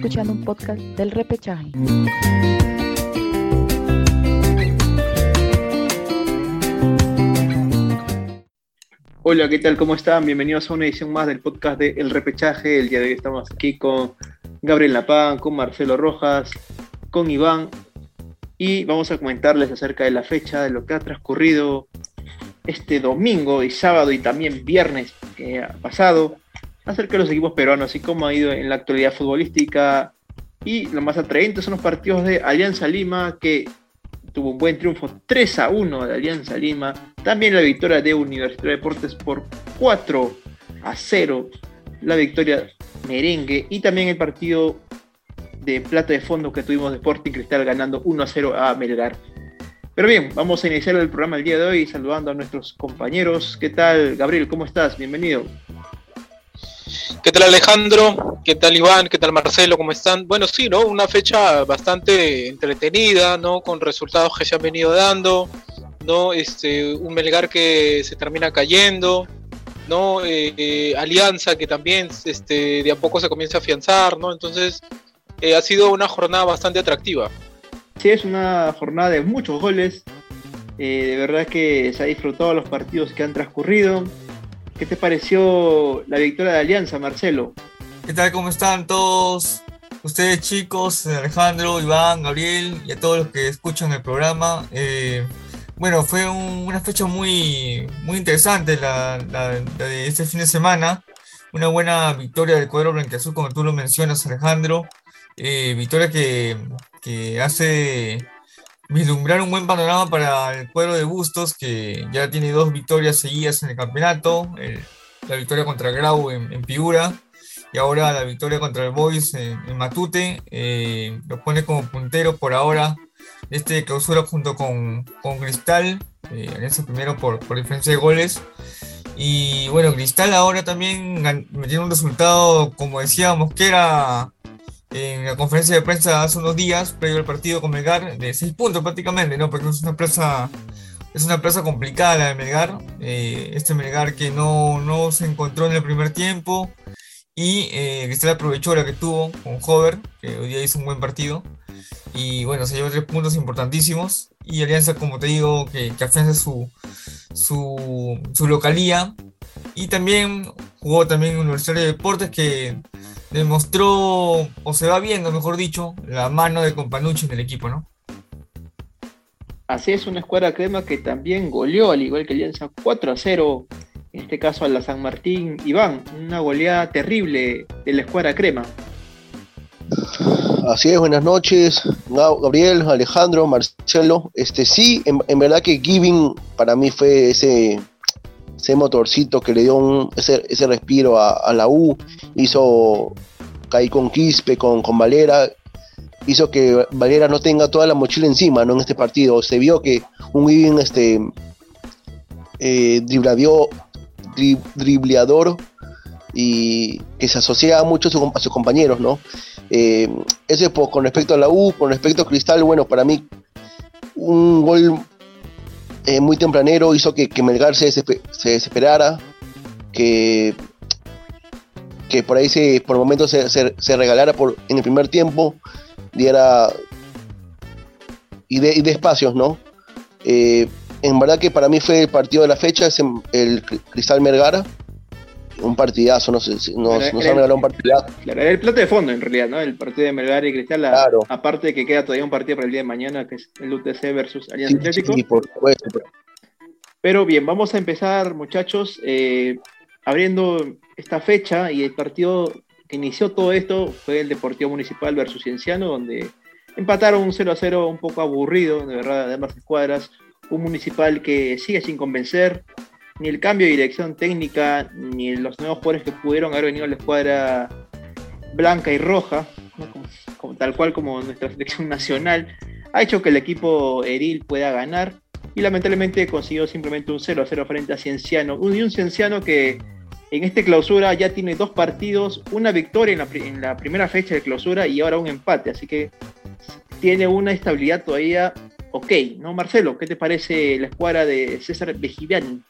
Escuchando un podcast del repechaje. Hola, ¿qué tal? ¿Cómo están? Bienvenidos a una edición más del podcast de El Repechaje. El día de hoy estamos aquí con Gabriel Lapán, con Marcelo Rojas, con Iván y vamos a comentarles acerca de la fecha, de lo que ha transcurrido este domingo y sábado y también viernes que ha pasado acerca de los equipos peruanos y cómo ha ido en la actualidad futbolística. Y lo más atraente son los partidos de Alianza Lima, que tuvo un buen triunfo 3 a 1 de Alianza Lima. También la victoria de Universidad de Deportes por 4 a 0. La victoria merengue. Y también el partido de plata de fondo que tuvimos de Sporting Cristal ganando 1 a 0 a Melgar. Pero bien, vamos a iniciar el programa el día de hoy saludando a nuestros compañeros. ¿Qué tal, Gabriel? ¿Cómo estás? Bienvenido. ¿Qué tal Alejandro? ¿Qué tal Iván? ¿Qué tal Marcelo? ¿Cómo están? Bueno, sí, ¿no? Una fecha bastante entretenida, ¿no? Con resultados que se han venido dando, ¿no? Este, un Melgar que se termina cayendo, ¿no? Eh, eh, Alianza que también este, de a poco se comienza a afianzar, ¿no? Entonces, eh, ha sido una jornada bastante atractiva. Sí, es una jornada de muchos goles. de verdad que se ha disfrutado los partidos que han transcurrido. ¿Qué te pareció la victoria de Alianza, Marcelo? ¿Qué tal? ¿Cómo están todos? Ustedes chicos, Alejandro, Iván, Gabriel y a todos los que escuchan el programa. Eh, bueno, fue una fecha muy, muy interesante la, de este fin de semana. Una buena victoria del cuadro blanqueazul, como tú lo mencionas, Alejandro. Eh, victoria que, que hace vislumbrar un buen panorama para el cuadro de Bustos, que ya tiene dos victorias seguidas en el campeonato, la victoria contra Grau en, en, Piura y ahora la victoria contra el Boys en, Matute, eh, lo pone como puntero por ahora este clausura junto con, con Cristal, eh, Alianza primero por, por diferencia de goles. Y bueno, Cristal ahora también metiendo un resultado, como decíamos, que era en la conferencia de prensa hace unos días, previo al partido con Melgar, de seis puntos prácticamente, ¿no? Porque es una plaza, es una plaza complicada la de Melgar. Eh, este Melgar que no, no, se encontró en el primer tiempo y eh, Cristal aprovechó la que tuvo con Hover, que hoy día hizo un buen partido. Y bueno, se llevó tres puntos importantísimos. Y Alianza, como te digo, que, que afianza su, su, su localía. Y también jugó también Universitario de Deportes que demostró, o se va viendo, mejor dicho, la mano de Companucci en el equipo, ¿no? Así es, una escuadra crema que también goleó, al igual que Alianza, 4 a 0, en este caso a la San Martín Iván, una goleada terrible de la escuadra crema. Así es, buenas noches, Gabriel, Alejandro, Marcelo. Este sí, en, verdad que Giving para mí fue ese, ese motorcito que le dio ese, ese, respiro a, la U, hizo caer con Quispe, con, Valera, hizo que Valera no tenga toda la mochila encima ¿no? en este partido. Se vio que un Giving este, eh, dribleador y que se asocia mucho a, sus compañeros, ¿no? Eh, eso es con respecto a la U, con respecto a Cristal, bueno, para mí un gol eh, muy tempranero hizo que, que Melgar se, desesperara, que, que por ahí se, por momentos se, se, regalara por, en el primer tiempo, diera y de, y de espacios, ¿no? Eh, en verdad que para mí fue el partido de la fecha, el Cristal Melgar un partidazo, no sé, nos, nos han regalado un partidazo. Claro, era el plato de fondo en realidad, ¿no? El partido de Melgar y Cristal, aparte de que queda todavía un partido para el día de mañana, que es el UTC versus Alianza Atlético. Sí, por supuesto. Pero bien, vamos a empezar, muchachos, eh, abriendo esta fecha y el partido que inició todo esto fue el Deportivo Municipal versus Cienciano, donde empataron un 0 a 0 un poco aburrido, de verdad, de ambas escuadras. Un municipal que sigue sin convencer, ni el cambio de dirección técnica, ni los nuevos jugadores que pudieron haber venido a la escuadra blanca y roja, tal cual como nuestra selección nacional, ha hecho que el equipo Eril pueda ganar y lamentablemente consiguió simplemente un 0 a 0 frente a Cienciano. Y un Cienciano que en esta clausura ya tiene dos partidos, una victoria en la, en la primera fecha de clausura y ahora un empate, así que tiene una estabilidad todavía ok, ¿no? Marcelo, ¿qué te parece la escuadra de César Bejiviani?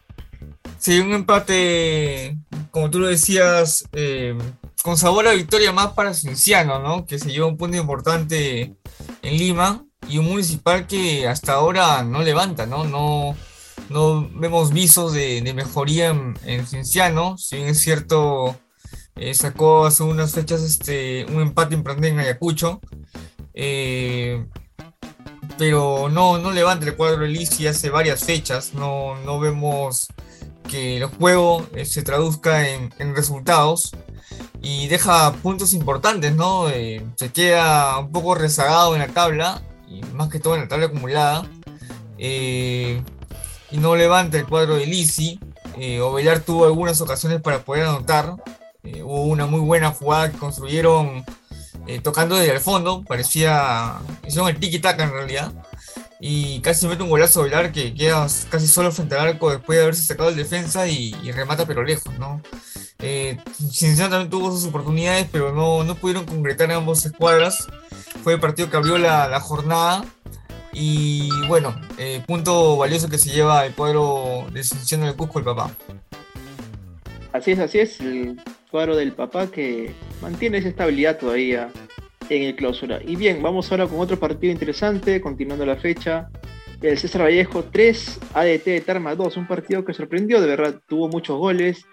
Sí, un empate, como tú lo decías, eh, con sabor a victoria más para Cienciano, ¿no? Que se lleva un punto importante en Lima y un municipal que hasta ahora no levanta, ¿no? No, no vemos visos de, mejoría en, en, Cienciano, si bien es cierto, eh, sacó hace unas fechas este, un empate importante en Ayacucho, eh, pero no, no levanta el cuadro Elisi hace varias fechas, no, no vemos que el juego eh, se traduzca en, resultados y deja puntos importantes, ¿no? se queda un poco rezagado en la tabla y más que todo en la tabla acumulada. Eh, y no levanta el cuadro de Lisi. Eh, Ovelar tuvo algunas ocasiones para poder anotar. Eh, hubo una muy buena jugada que construyeron eh, tocando desde el fondo. Parecía. Hicieron el tiki-taka en realidad. Y casi mete un golazo Ovelar que queda casi solo frente al arco después de haberse sacado el defensa y, remata pero lejos, ¿no? Eh, también tuvo sus oportunidades, pero no, no pudieron concretar en ambas escuadras. Fue el partido que abrió la, jornada. Y bueno, eh, punto valioso que se lleva el cuadro de Cienciano del Cusco, el papá. Así es, así es, el cuadro del papá que mantiene esa estabilidad todavía en el clausura. Y bien, vamos ahora con otro partido interesante, continuando la fecha. El César Vallejo 3, ADT de Tarma 2, un partido que sorprendió, de verdad, tuvo muchos goles.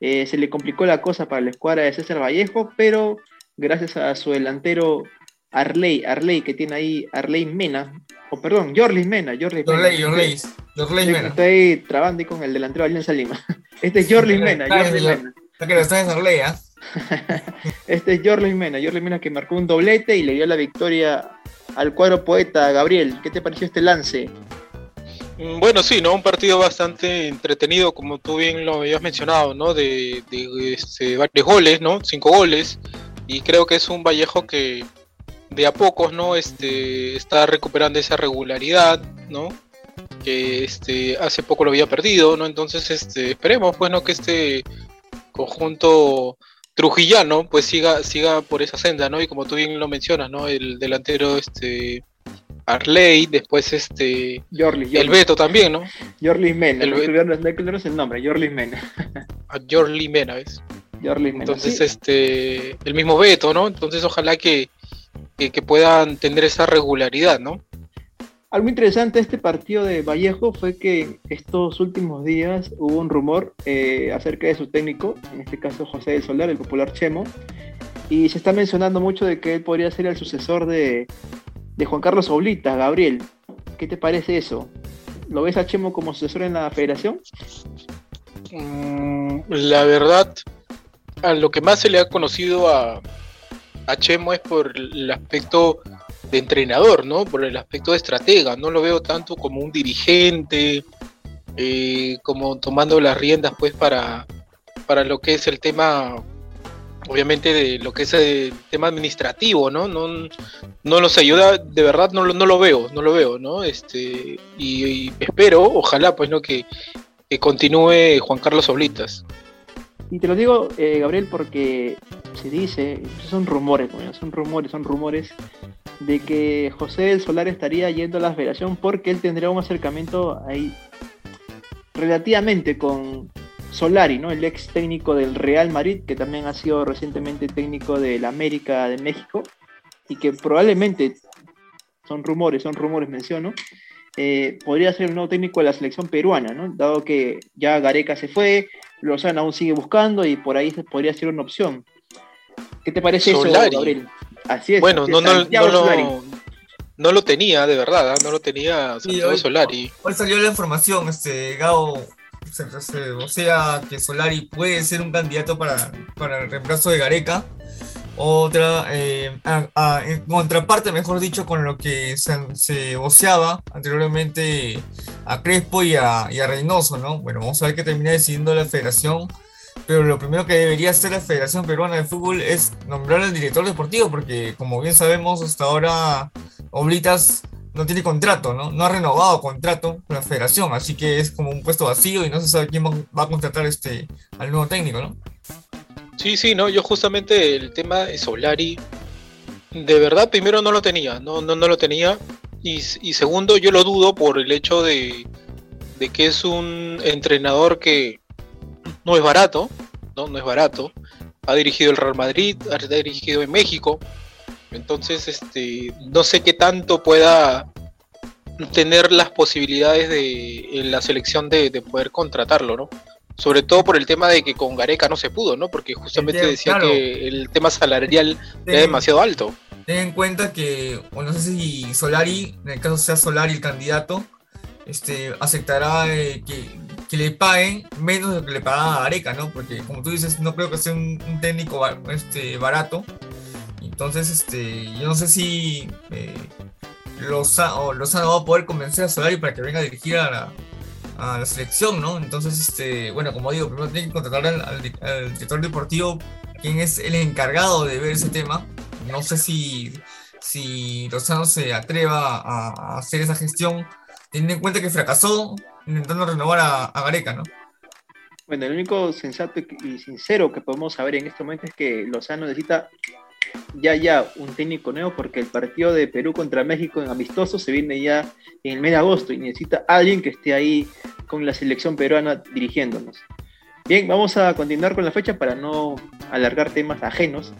Eh, se le complicó la cosa para la escuadra de César Vallejo, pero gracias a su delantero Arley, Arley que tiene ahí Arley Mena, o perdón, Jorlis Mena, Jorlis Mena. Mena. Estoy trabando con el delantero de Alianza Lima. Este es Jorlis Mena, Jorlis Mena. que lo estás en Arley, ¿ah? este es Jorlis Mena, Jorlis Mena que marcó un doblete y le dio la victoria al cuadro poeta Gabriel. ¿Qué te pareció este lance? Mm, bueno, sí, ¿no? Un partido bastante entretenido, como tú bien lo habías mencionado, ¿no? De, este, varios goles, ¿no? Cinco goles. Y creo que es un Vallejo que de a pocos, ¿no? Este, está recuperando esa regularidad, ¿no? Que este, hace poco lo había perdido, ¿no? Entonces, este, esperemos, pues. Que este conjunto trujillano, pues siga, siga por esa senda, ¿no? Y como tú bien lo mencionas, ¿no? El delantero, este, Arley, después este, el Beto también, ¿no? Jorlis Mena, el, no es el nombre, Jorlis Mena. A Mena, ¿ves? Jorlis Mena. Entonces, este, el mismo Beto, ¿no? Entonces, ojalá que, que, puedan tener esa regularidad, ¿no? Algo interesante de este partido de Vallejo fue que estos últimos días hubo un rumor eh, acerca de su técnico, en este caso José del Solar, el popular Chemo, y se está mencionando mucho de que él podría ser el sucesor de, Juan Carlos Oblita, Gabriel. ¿Qué te parece eso? ¿Lo ves a Chemo como sucesor en la federación? Mm, la verdad, a lo que más se le ha conocido a Chemo es por el aspecto de entrenador, ¿no? Por el aspecto de estratega. No lo veo tanto como un dirigente, eh, como tomando las riendas, pues, para, para lo que es el tema, obviamente, de lo que es el tema administrativo, ¿no? No, no nos ayuda, de verdad, no, no lo veo, no lo veo, ¿no? Este, y, espero, ojalá, pues, ¿no? Que, que continúe Juan Carlos Oblitas. Y te lo digo, eh, Gabriel, porque se dice, son rumores, son rumores, son rumores, de que José del Solar estaría yendo a la federación porque él tendría un acercamiento ahí relativamente con Solari, ¿no? El ex técnico del Real Madrid, que también ha sido recientemente técnico del América de México, y que probablemente, son rumores, son rumores, menciono, eh, podría ser un nuevo técnico de la selección peruana, ¿no? Dado que ya Gareca se fue, Lozano aún sigue buscando y por ahí podría ser una opción. ¿Qué te parece eso, Gabriel? Así es. Bueno, no, no, no, no, lo tenía, de verdad, ¿ah? no lo tenía Santiago Solari. Hoy salió la información, este, Gao, o sea, que Solari puede ser un candidato para, para el reemplazo de Gareca. Otra, eh, en contraparte, mejor dicho, con lo que se, se voceaba anteriormente a Crespo y a, y a Reynoso, ¿no? Bueno, vamos a ver qué termina decidiendo la federación pero lo primero que debería hacer la Federación Peruana de Fútbol es nombrar al director deportivo, porque como bien sabemos, hasta ahora Oblitas no tiene contrato, ¿no? No ha renovado contrato con la federación, así que es como un puesto vacío y no se sabe quién va a contratar este, al nuevo técnico, ¿no? Sí, sí, no, yo justamente el tema de Solari, de verdad, primero no lo tenía, no, no, no lo tenía, y, y segundo, yo lo dudo por el hecho de, de que es un entrenador que no es barato, no, no es barato. ha dirigido el Real Madrid, ha dirigido en México. Entonces, este, no sé qué tanto pueda tener las posibilidades de en la selección de, poder contratarlo, ¿no? Sobre todo por el tema de que con Gareca no se pudo, ¿no? Porque justamente decía que el tema salarial era demasiado alto. Ten en cuenta que, o no sé si Solari, en el caso sea Solari el candidato, este, aceptará eh, que, le paguen menos de lo que le pagaba a Gareca, ¿no? Porque como tú dices, no creo que sea un, técnico este, barato. Entonces, este, yo no sé si eh, Lozano, va a poder convencer a Solari para que venga a dirigir a la, a la selección, ¿no? Entonces, este, bueno, como digo, primero tiene que contratar al, director deportivo, quien es el encargado de ver ese tema. No sé si, si Lozano se atreva a, hacer esa gestión, teniendo en cuenta que fracasó intentando renovar a, a Gareca, ¿no? Bueno, el único sensato y sincero que podemos saber en este momento es que Lozano necesita ya ya un técnico nuevo porque el partido de Perú contra México en amistoso se viene ya en el mes de agosto y necesita alguien que esté ahí con la selección peruana dirigiéndonos. Bien, vamos a continuar con la fecha para no alargar temas ajenos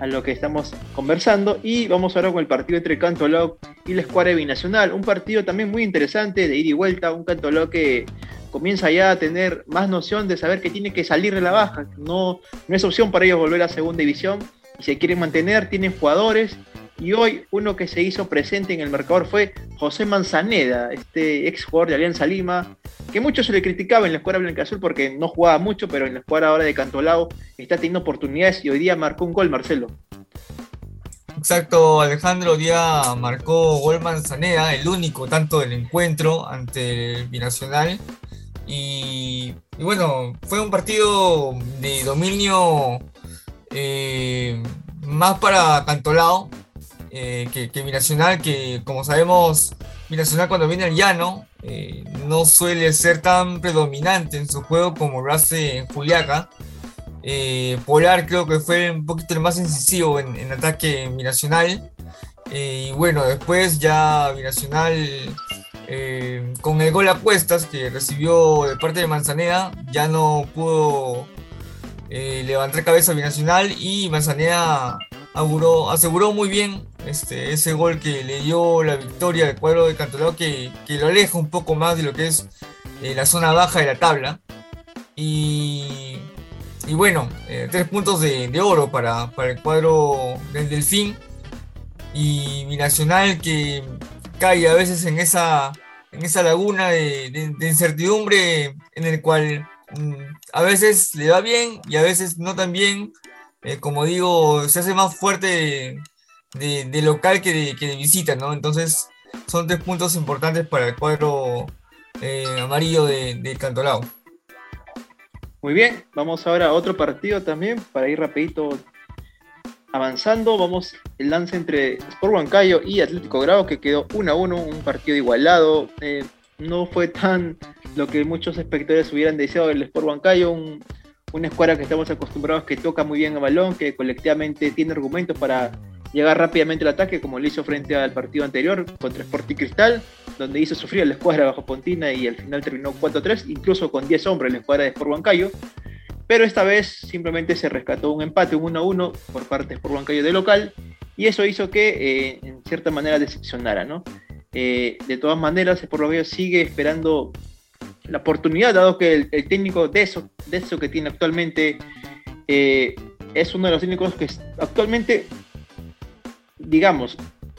a lo que estamos conversando. Y vamos ahora con el partido entre Canto Cantolao y la escuadra binacional, un partido también muy interesante de ir y vuelta, un Cantolao que comienza ya a tener más noción de saber que tiene que salir de la baja, no, no es opción para ellos volver a segunda división. Y se quieren mantener, tienen jugadores. Y hoy uno que se hizo presente en el marcador fue José Manzaneda, este ex jugador de Alianza Lima, que mucho se le criticaba en la escuadra Blanca Azul porque no jugaba mucho, pero en la escuadra ahora de Cantolao está teniendo oportunidades y hoy día marcó un gol, Marcelo. Exacto, Alejandro, hoy día marcó gol Manzaneda, el único tanto del encuentro ante el Binacional. Y, y bueno, fue un partido de dominio eh, más para Cantolao eh, que, que Binacional, que como sabemos, Binacional cuando viene al llano eh, no suele ser tan predominante en su juego como lo hace en Juliaca. Polar creo que fue un poquito el más incisivo en, ataque Binacional. y bueno, después ya Binacional con el gol a cuestas que recibió de parte de Manzaneda ya no pudo eh, levantar cabeza binacional y Manzanea aseguró muy bien este, ese gol que le dio la victoria al cuadro de Cantolao que, que, lo aleja un poco más de lo que es eh, la zona baja de la tabla. Y, bueno, eh, tres puntos de, oro para, para, el cuadro del Delfín. Y Binacional que cae a veces en esa, en esa laguna de, de incertidumbre en el cual Mm, a veces le va bien y a veces no tan bien. Eh, como digo, se hace más fuerte de, local que de, que visita, ¿no? Entonces son tres puntos importantes para el cuadro eh, amarillo de, Cantolao. Muy bien, vamos ahora a otro partido también para ir rapidito avanzando. Vamos el lance entre Sport Huancayo y Atlético Grau que quedó 1 a 1, un partido igualado. Eh, no fue tan lo que muchos espectadores hubieran deseado del Sport Huancayo, un, una escuadra que estamos acostumbrados que toca muy bien el balón, que colectivamente tiene argumentos para llegar rápidamente al ataque, como lo hizo frente al partido anterior contra Sporting Cristal, donde hizo sufrir a la escuadra bajo Pontina y al final terminó 4-3, incluso con 10 hombres la escuadra de Sport Huancayo. Pero esta vez simplemente se rescató un empate, un 1-1 por parte de Sport Huancayo de local, y eso hizo que eh, en cierta manera decepcionara, ¿no? Eh, de todas maneras, por lo menos sigue esperando la oportunidad, dado que el, técnico de eso, de eso que tiene actualmente eh, es uno de los técnicos que actualmente, digamos,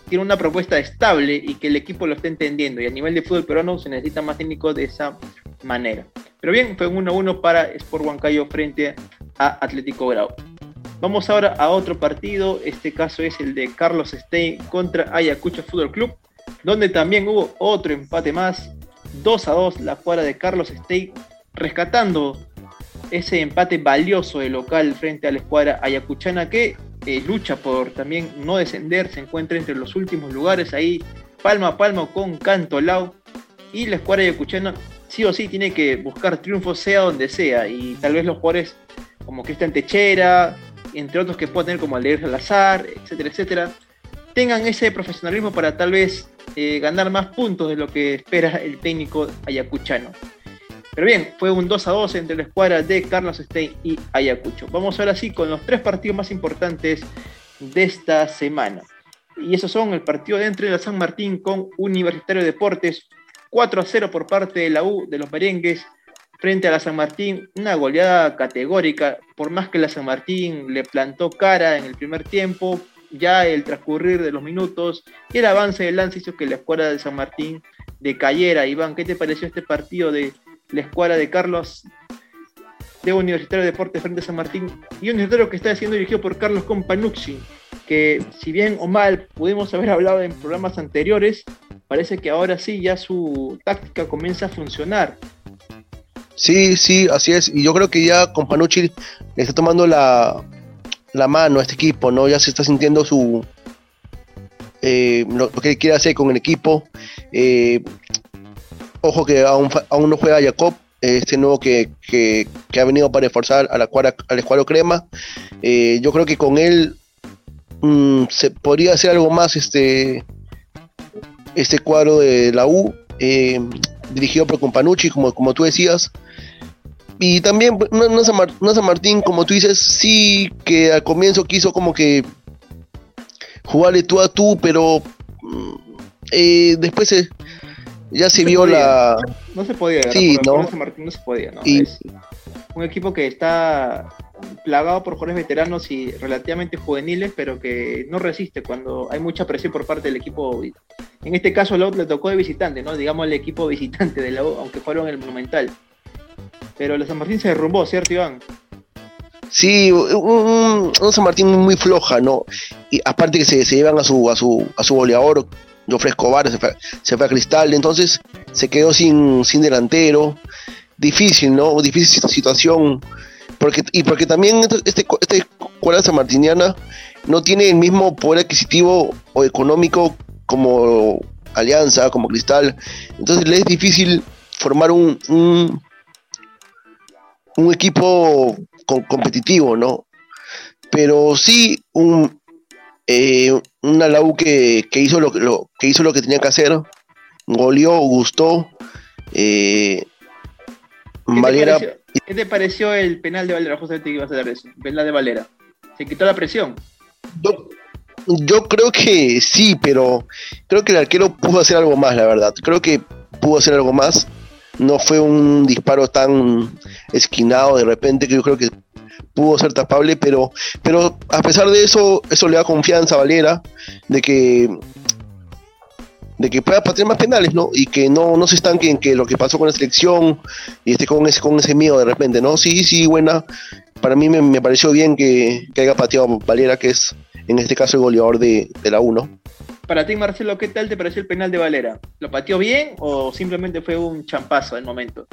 tiene una propuesta estable y que el equipo lo está entendiendo. Y a nivel de fútbol peruano se necesita más técnicos de esa manera. Pero bien, fue 1-1 para Sport Huancayo frente a Atlético Grau. Vamos ahora a otro partido. Este caso es el de Carlos Stein contra Ayacucho Fútbol Club donde también hubo otro empate más, 2 a 2 la cuadra de Carlos Steak, rescatando ese empate valioso de local frente a la escuadra ayacuchana que eh, lucha por también no descender, se encuentra entre los últimos lugares ahí, palma a palma con Cantolao, y la escuadra ayacuchana sí o sí tiene que buscar triunfo sea donde sea, y tal vez los jugadores como en Techera, entre otros que pueda tener como Aldeir Salazar, etcétera, etcétera, tengan ese profesionalismo para tal vez eh, ganar más puntos de lo que espera el técnico ayacuchano. Pero bien, fue un 2 a 2 entre la escuadra de Carlos Stein y Ayacucho. Vamos ahora sí con los tres partidos más importantes de esta semana. Y esos son el partido de entre la San Martín con Universitario Deportes, 4 a 0 por parte de la U de los merengues frente a la San Martín, una goleada categórica, por más que la San Martín le plantó cara en el primer tiempo, ya el transcurrir de los minutos y el avance del lance hizo que la escuadra de San Martín decayera. Iván, ¿qué te pareció este partido de la escuadra de Carlos de Universitario de Deportes frente a San Martín y un universitario que está siendo dirigido por Carlos Companucci, que si bien o mal pudimos haber hablado en programas anteriores, parece que ahora sí ya su táctica comienza a funcionar. Sí, sí, así es. Y yo creo que ya Companucci le está tomando la, la mano a este equipo, ¿no? Ya se está sintiendo su eh, lo, que quiere hacer con el equipo. Eh, ojo que aún, aún no juega Jacob, este nuevo que, ha venido para esforzar a la al escuadro crema. Eh, yo creo que con él mm, se podría hacer algo más este, este cuadro de la U, dirigido por Companucci, como, como tú decías. Y también, no, San Martín, como tú dices, sí que al comienzo quiso como que jugarle tú a tú, pero mm, eh, después ya se, vio la... No se podía, sí, ¿no? San Martín no se podía, ¿no? Es un equipo que está plagado por jugadores veteranos y relativamente juveniles, pero que no resiste cuando hay mucha presión por parte del equipo. En este caso, le tocó de visitante, ¿no? Digamos el equipo visitante de la aunque fueron el Monumental. Pero la San Martín se derrumbó, ¿cierto, Iván? Sí, un, San Martín muy floja, ¿no? Y aparte que se, llevan a su, a su, a su goleador, Jofre Escobar, se fue, se fue a Cristal, entonces se quedó sin, sin delantero. Difícil, ¿no? Difícil situación. Porque, y porque también este, este, esta escuela sanmartiniana no tiene el mismo poder adquisitivo o económico como Alianza, como Cristal. Entonces le es difícil formar un equipo competitivo, ¿no? Pero sí un, eh, una Lau que, hizo lo, que hizo lo que tenía que hacer, goleó, gustó. Eh, ¿Qué, te pareció, el penal de Valera? Justamente que ibas a dar eso, penal de Valera. ¿Se quitó la presión? Yo, yo creo que sí, pero creo que el arquero pudo hacer algo más, la verdad. Creo que pudo hacer algo más no fue un disparo tan esquinado de repente que yo creo que pudo ser tapable, pero, pero a pesar de eso, eso le da confianza a Valera de que de que pueda patear más penales, ¿no? Y que no, no se estanque que lo que pasó con la selección y esté con ese, con ese miedo de repente, ¿no? Sí, sí, buena. Para mí me, pareció bien que, que, haya pateado Valera, que es en este caso el goleador de, de la 1 para ti, Marcelo, ¿qué tal te pareció el penal de Valera? ¿Lo pateó bien o simplemente fue un champazo del momento?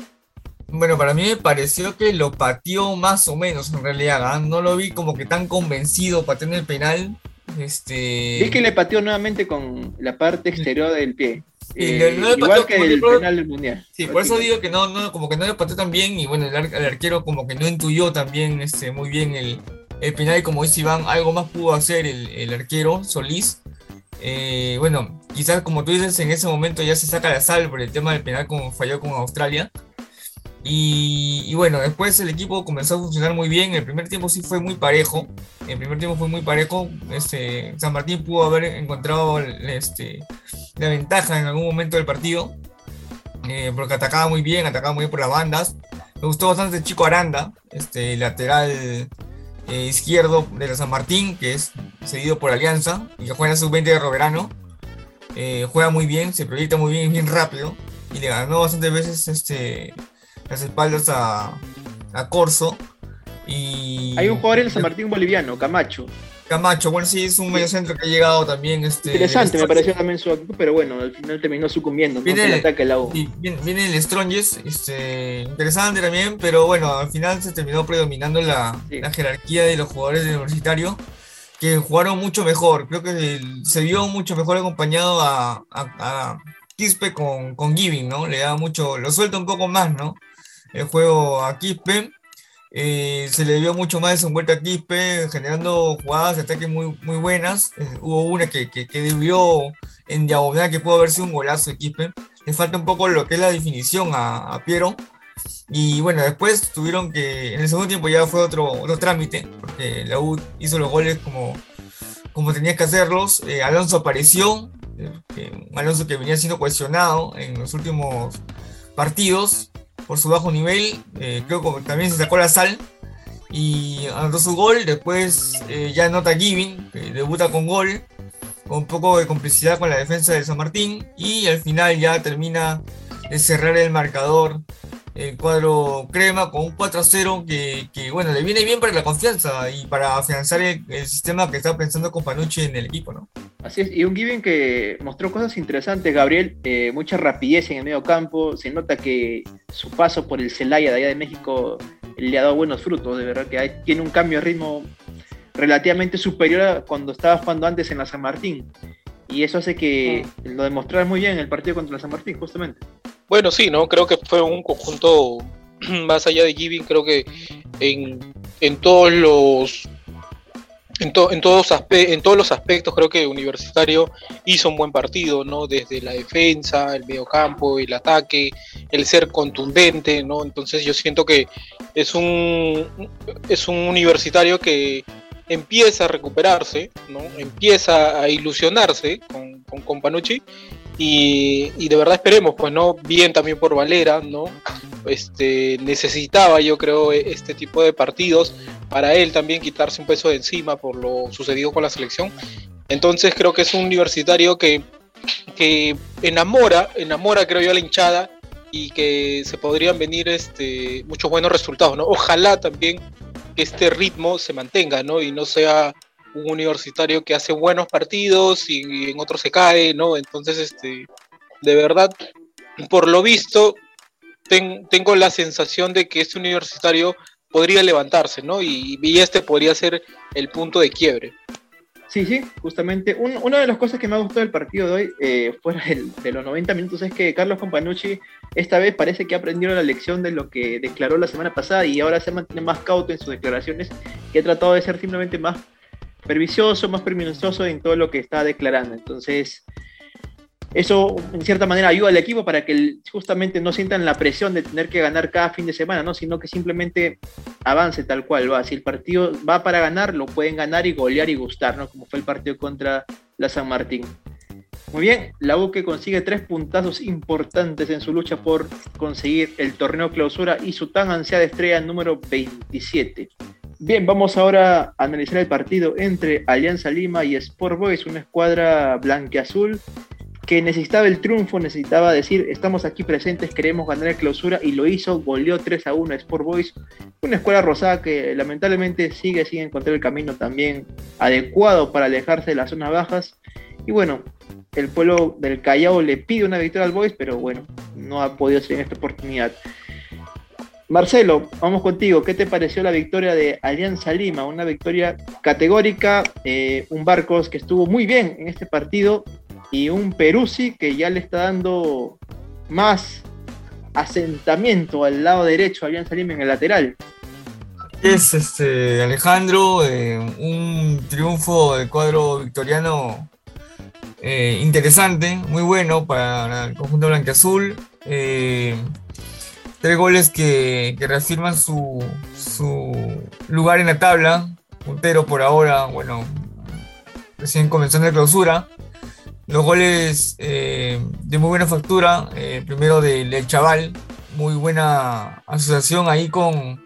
Bueno, para mí me pareció que lo pateó más o menos en realidad. ¿ah? No lo vi como que tan convencido pateando el penal. Este... Vi que le pateó nuevamente con la parte exterior del pie. Eh, igual que el penal del mundial. Sí, por eso digo que no, no, como que no le pateó tan bien y bueno, el, arquero como que no intuyó también este, muy bien el, el penal y como dice Iván, algo más pudo hacer el, el arquero Solís. Eh, bueno, quizás como tú dices, en ese momento ya se saca la sal por el tema del penal como falló con Australia. Y, bueno, después el equipo comenzó a funcionar muy bien. El primer tiempo sí fue muy parejo. El primer tiempo fue muy parejo. Este, San Martín pudo haber encontrado este, la ventaja en algún momento del partido. Eh, porque atacaba muy bien, atacaba muy bien por las bandas. Me gustó bastante chico Aranda, este lateral eh, izquierdo de San Martín, que es seguido por Alianza, y que juega en sub-20 de Roverano. Eh, juega muy bien, se proyecta muy bien, bien rápido, y le ganó bastantes veces este, las espaldas a, a Corso. Y... Hay un jugador en San Martín boliviano, Camacho, Camacho, bueno, sí, es un mediocentro que ha llegado también. Este, Interesante, me pareció también su actitud, pero bueno, al final terminó sucumbiendo. Viene, el, ataque la viene, el Strongest, este, interesante también, pero bueno, al final se terminó predominando la, jerarquía de los jugadores del universitario, que jugaron mucho mejor. Creo que se vio mucho mejor acompañado a, a, Quispe con, con Giving, ¿no? Le da mucho, lo suelta un poco más, ¿no? El juego a Quispe eh, se le vio mucho más vuelta a Quispe, generando jugadas de ataque muy, muy buenas. Eh, hubo una que, que, que, debió en diagonal, que pudo haber sido un golazo de Quispe. Le falta un poco lo que es la definición a, a Piero, Y bueno, después tuvieron que, en el segundo tiempo ya fue otro, otro trámite, porque la U hizo los goles como, como tenía que hacerlos. Eh, Alonso apareció, eh, Alonso que venía siendo cuestionado en los últimos partidos por su bajo nivel, eh, creo que también se sacó la sal y anotó su gol, después ya anota Giving, que debuta con gol, con un poco de complicidad con la defensa de San Martín y al final ya termina de cerrar el marcador el cuadro crema con un 4-0 que, que, bueno, le viene bien para la confianza y para afianzar el, sistema que está pensando con Panucci en el equipo, ¿no? Así es, y un Given que mostró cosas interesantes, Gabriel, eh, mucha rapidez en el medio campo, se nota que su paso por el Celaya de allá de México le ha dado buenos frutos, de verdad que hay, tiene un cambio de ritmo relativamente superior a cuando estaba jugando antes en la San Martín. Y eso hace que lo demostrara muy bien en el partido contra la San Martín, justamente. Bueno, sí, ¿no? Creo que fue un conjunto más allá de Giving, creo que en, todos los en, en, todos en todos los aspectos creo que Universitario hizo un buen partido, ¿no? Desde la defensa, el mediocampo, el ataque, el ser contundente, ¿no? Entonces yo siento que es un es un universitario que empieza a recuperarse, ¿no? Empieza a ilusionarse con, con, con Panucci y, de verdad esperemos, pues, ¿no? Bien también por Valera, ¿no? Este, necesitaba, yo creo, e, este tipo de partidos para él también quitarse un peso de encima por lo sucedido con la selección. Entonces creo que es un universitario que, que enamora, enamora, creo yo, a la hinchada y que se podrían venir este, muchos buenos resultados, ¿no? Ojalá también que este ritmo se mantenga, ¿no? Y no sea un universitario que hace buenos partidos y, en otros se cae, ¿no? Entonces, este, de verdad, por lo visto, tengo la sensación de que este universitario podría levantarse, ¿no? Y, este podría ser el punto de quiebre. Sí, sí, justamente. una de las cosas que me ha gustado del partido de hoy, eh, fuera de los 90 minutos, es que Carlos Companucci esta vez parece que ha aprendido la lección de lo que declaró la semana pasada y ahora se mantiene más cauto en sus declaraciones, que ha tratado de ser simplemente más pervicioso, más permisioso en todo lo que está declarando. Entonces, eso en cierta manera ayuda al equipo para que justamente no sientan la presión de tener que ganar cada fin de semana, ¿no? sino que simplemente avance tal cual va. Si el partido va para ganar, lo pueden ganar y golear y gustar, ¿no? como fue el partido contra la San Martín. Muy bien, la U que consigue tres puntazos importantes en su lucha por conseguir el torneo clausura y su tan ansiada estrella número 27. Bien, vamos ahora a analizar el partido entre Alianza Lima y Sport Boys, una escuadra blanqueazul que necesitaba el triunfo, necesitaba decir, estamos aquí presentes, queremos ganar la clausura, y lo hizo, goleó 3 a 1 a Sport Boys, una escuadra rosada que lamentablemente sigue sin encontrar el camino también adecuado para alejarse de las zonas bajas, y bueno, el pueblo del Callao le pide una victoria al Boys, pero bueno, no ha podido ser en esta oportunidad. Marcelo, vamos contigo. ¿Qué te pareció la victoria de Alianza Lima? Una victoria categórica, eh, un Barcos que estuvo muy bien en este partido y un Peruzzi que ya le está dando más asentamiento al lado derecho a Alianza Lima en el lateral. Es este Alejandro, eh, un triunfo del cuadro victoriano eh, interesante, muy bueno para el conjunto blanqueazul. Tres goles que, reafirman su, lugar en la tabla. Puntero por ahora, bueno, recién comenzando la clausura. Los goles eh, de muy buena factura. Eh, primero del Chaval, muy buena asociación ahí con,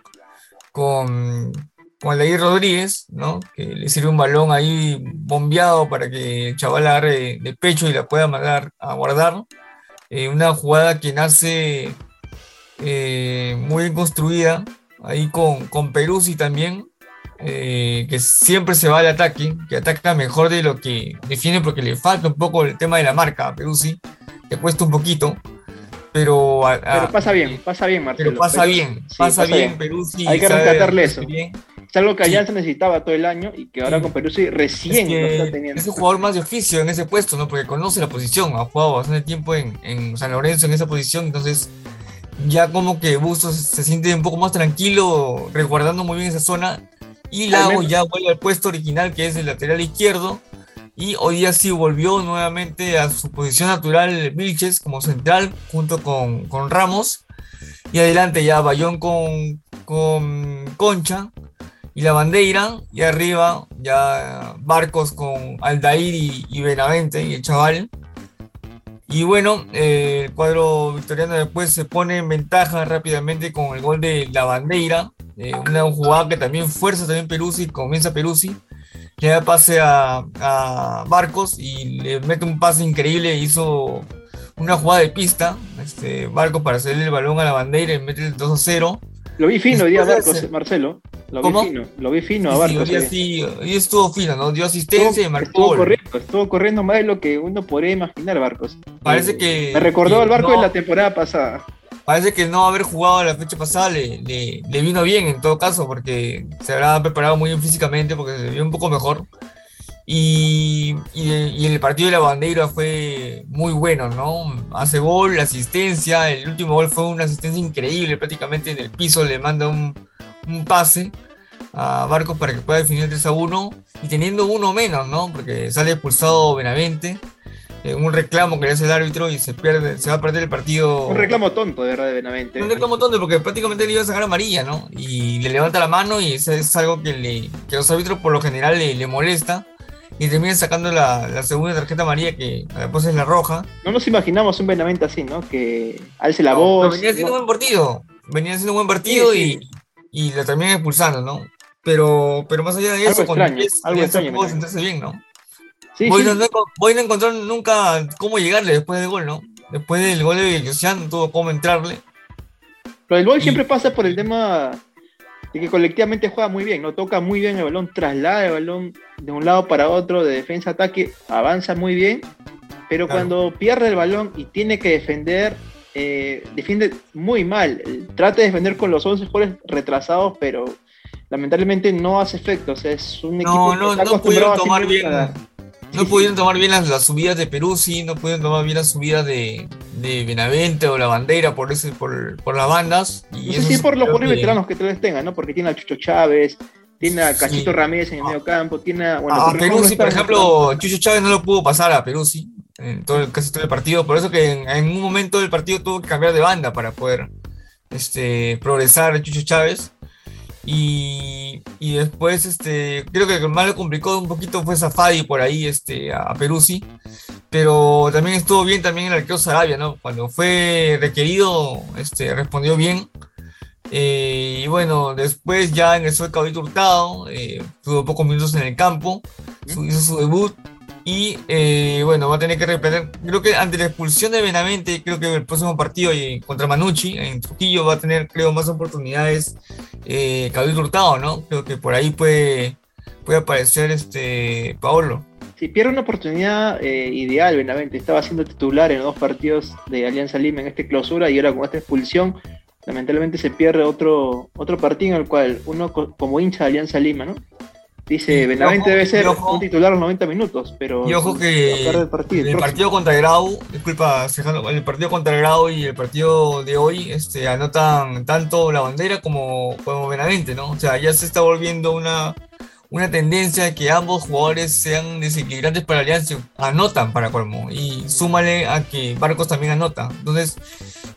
con, con Rodríguez, ¿no? que le sirve un balón ahí bombeado para que el chaval agarre de pecho y la pueda mandar a guardar. Eh, una jugada que nace eh, muy bien construida, ahí con, con Peruzzi también, eh, que siempre se va al ataque, que ataca mejor de lo que defiende porque le falta un poco el tema de la marca a Peruzzi, que cuesta un poquito. Pero, pasa bien, pasa bien, Marcelo. Pero pasa bien, pasa, bien, Peruzzi. Hay que rescatarle eso. Es algo que allá se necesitaba todo el año y que ahora con Peruzzi recién lo está teniendo. Es un jugador más de oficio en ese puesto, ¿no? Porque conoce la posición, ha jugado bastante tiempo en, en San Lorenzo en esa posición, entonces ya como que Bustos se siente un poco más tranquilo, resguardando muy bien esa zona. Y Lago ya vuelve al puesto original, que es el lateral izquierdo. Y hoy día sí volvió nuevamente a su posición natural Vilches como central, junto con, con Ramos. Y adelante ya Bayón con, con Concha y la bandera. Y arriba ya Barcos con Aldair y, y Benavente y el chaval. Y bueno, eh, el cuadro victoriano después se pone en ventaja rápidamente con el gol de la bandera. Eh, una jugada que también fuerza también Peruzzi, comienza Peruzzi. Le da pase a, a, Barcos y le mete un pase increíble. Hizo una jugada de pista. Este, Barcos para hacerle el balón a la bandera y mete el 2 a 0. Lo vi fino hoy día Barcos, Marcelo. Lo vi fino, lo vi fino a Barcos. Sí, sí, y estuvo fino, ¿no? Dio asistencia y marcó. Estuvo corriendo, estuvo corriendo más de lo que uno podría imaginar, Barcos. Parece que. Me recordó al barco de la temporada pasada. Parece que no haber jugado la fecha pasada le, le, vino bien en todo caso, porque se habrá preparado muy bien físicamente, porque se vio un poco mejor. Y, y, el partido de la bandera fue muy bueno, ¿no? Hace gol, asistencia, el último gol fue una asistencia increíble, prácticamente en el piso le manda un, un pase a Barcos para que pueda definir el 3 a 1 y teniendo uno menos, ¿no? Porque sale expulsado Benavente, eh, un reclamo que le hace el árbitro y se pierde, se va a perder el partido. Un reclamo tonto, de verdad, de Benavente. Un reclamo tonto porque prácticamente le iba a sacar amarilla, ¿no? Y le levanta la mano y eso es algo que, le, que los árbitros por lo general le, le molesta y termina sacando la, la, segunda tarjeta amarilla que después es la roja. No nos imaginamos un Benavente así, ¿no? Que alce la voz. venía haciendo un buen partido. Venía haciendo un buen partido y, y lo terminan expulsando, ¿no? Pero, pero más allá de eso, algo extraño, algo extraño, pudo sentirse bien, ¿no? Sí, voy, No, voy, a encontrar nunca cómo llegarle después del gol, ¿no? Después del gol de Josian no tuvo cómo entrarle. Pero el gol siempre pasa por el tema de que colectivamente juega muy bien, ¿no? Toca muy bien el balón, traslada el balón de un lado para otro, de defensa ataque, avanza muy bien, pero cuando pierde el balón y tiene que defender, eh, defiende muy mal. Trata de defender con los 11 jugadores retrasados, pero lamentablemente no hace efecto. O sea, es un equipo no, que no pudieron tomar bien. No pudieron tomar bien las, subidas de Peruzzi, no pudieron tomar bien las subidas de, de Benavente o la bandera por ese, por, por las bandas. Y no sé si por los jugadores veteranos que tal tengan, ¿no? Porque tiene a Chucho Chávez, tiene a Cachito Ramírez en el medio campo, tiene a. Bueno, a Peruzzi, por ejemplo, Chucho Chávez no lo pudo pasar a Peruzzi en todo el, casi todo el partido. Por eso que en, un momento del partido tuvo que cambiar de banda para poder este, progresar Chucho Chávez. Y, y, después, este, creo que el más lo complicó un poquito fue Zafadi por ahí, este, a Peruzzi. Pero también estuvo bien también el arquero Sarabia, ¿no? Cuando fue requerido, este, respondió bien. Eh, y bueno, después ya ingresó el Caballito Hurtado, eh, tuvo pocos minutos en el campo, hizo su debut y eh, bueno, va a tener que repetir. Creo que ante la expulsión de Benavente, creo que el próximo partido contra Manucci en Trujillo va a tener, creo, más oportunidades eh, Hurtado, ¿no? Creo que por ahí puede, puede aparecer este Paolo. Si pierde una oportunidad eh, ideal, Benavente estaba siendo titular en dos partidos de Alianza Lima en esta clausura y ahora con esta expulsión, lamentablemente se pierde otro, otro partido en el cual uno como hincha de Alianza Lima, ¿no? Dice, Benavente debe ser un titular los 90 minutos, pero. Y ojo que el partido, el partido contra Grau, disculpa, el partido contra Grau y el partido de hoy este, anotan tanto la bandera como, como Benavente, ¿no? O sea, ya se está volviendo una, una tendencia de que ambos jugadores sean desequilibrantes para Alianza, anotan para colmo, y súmale a que Barcos también anota. Entonces,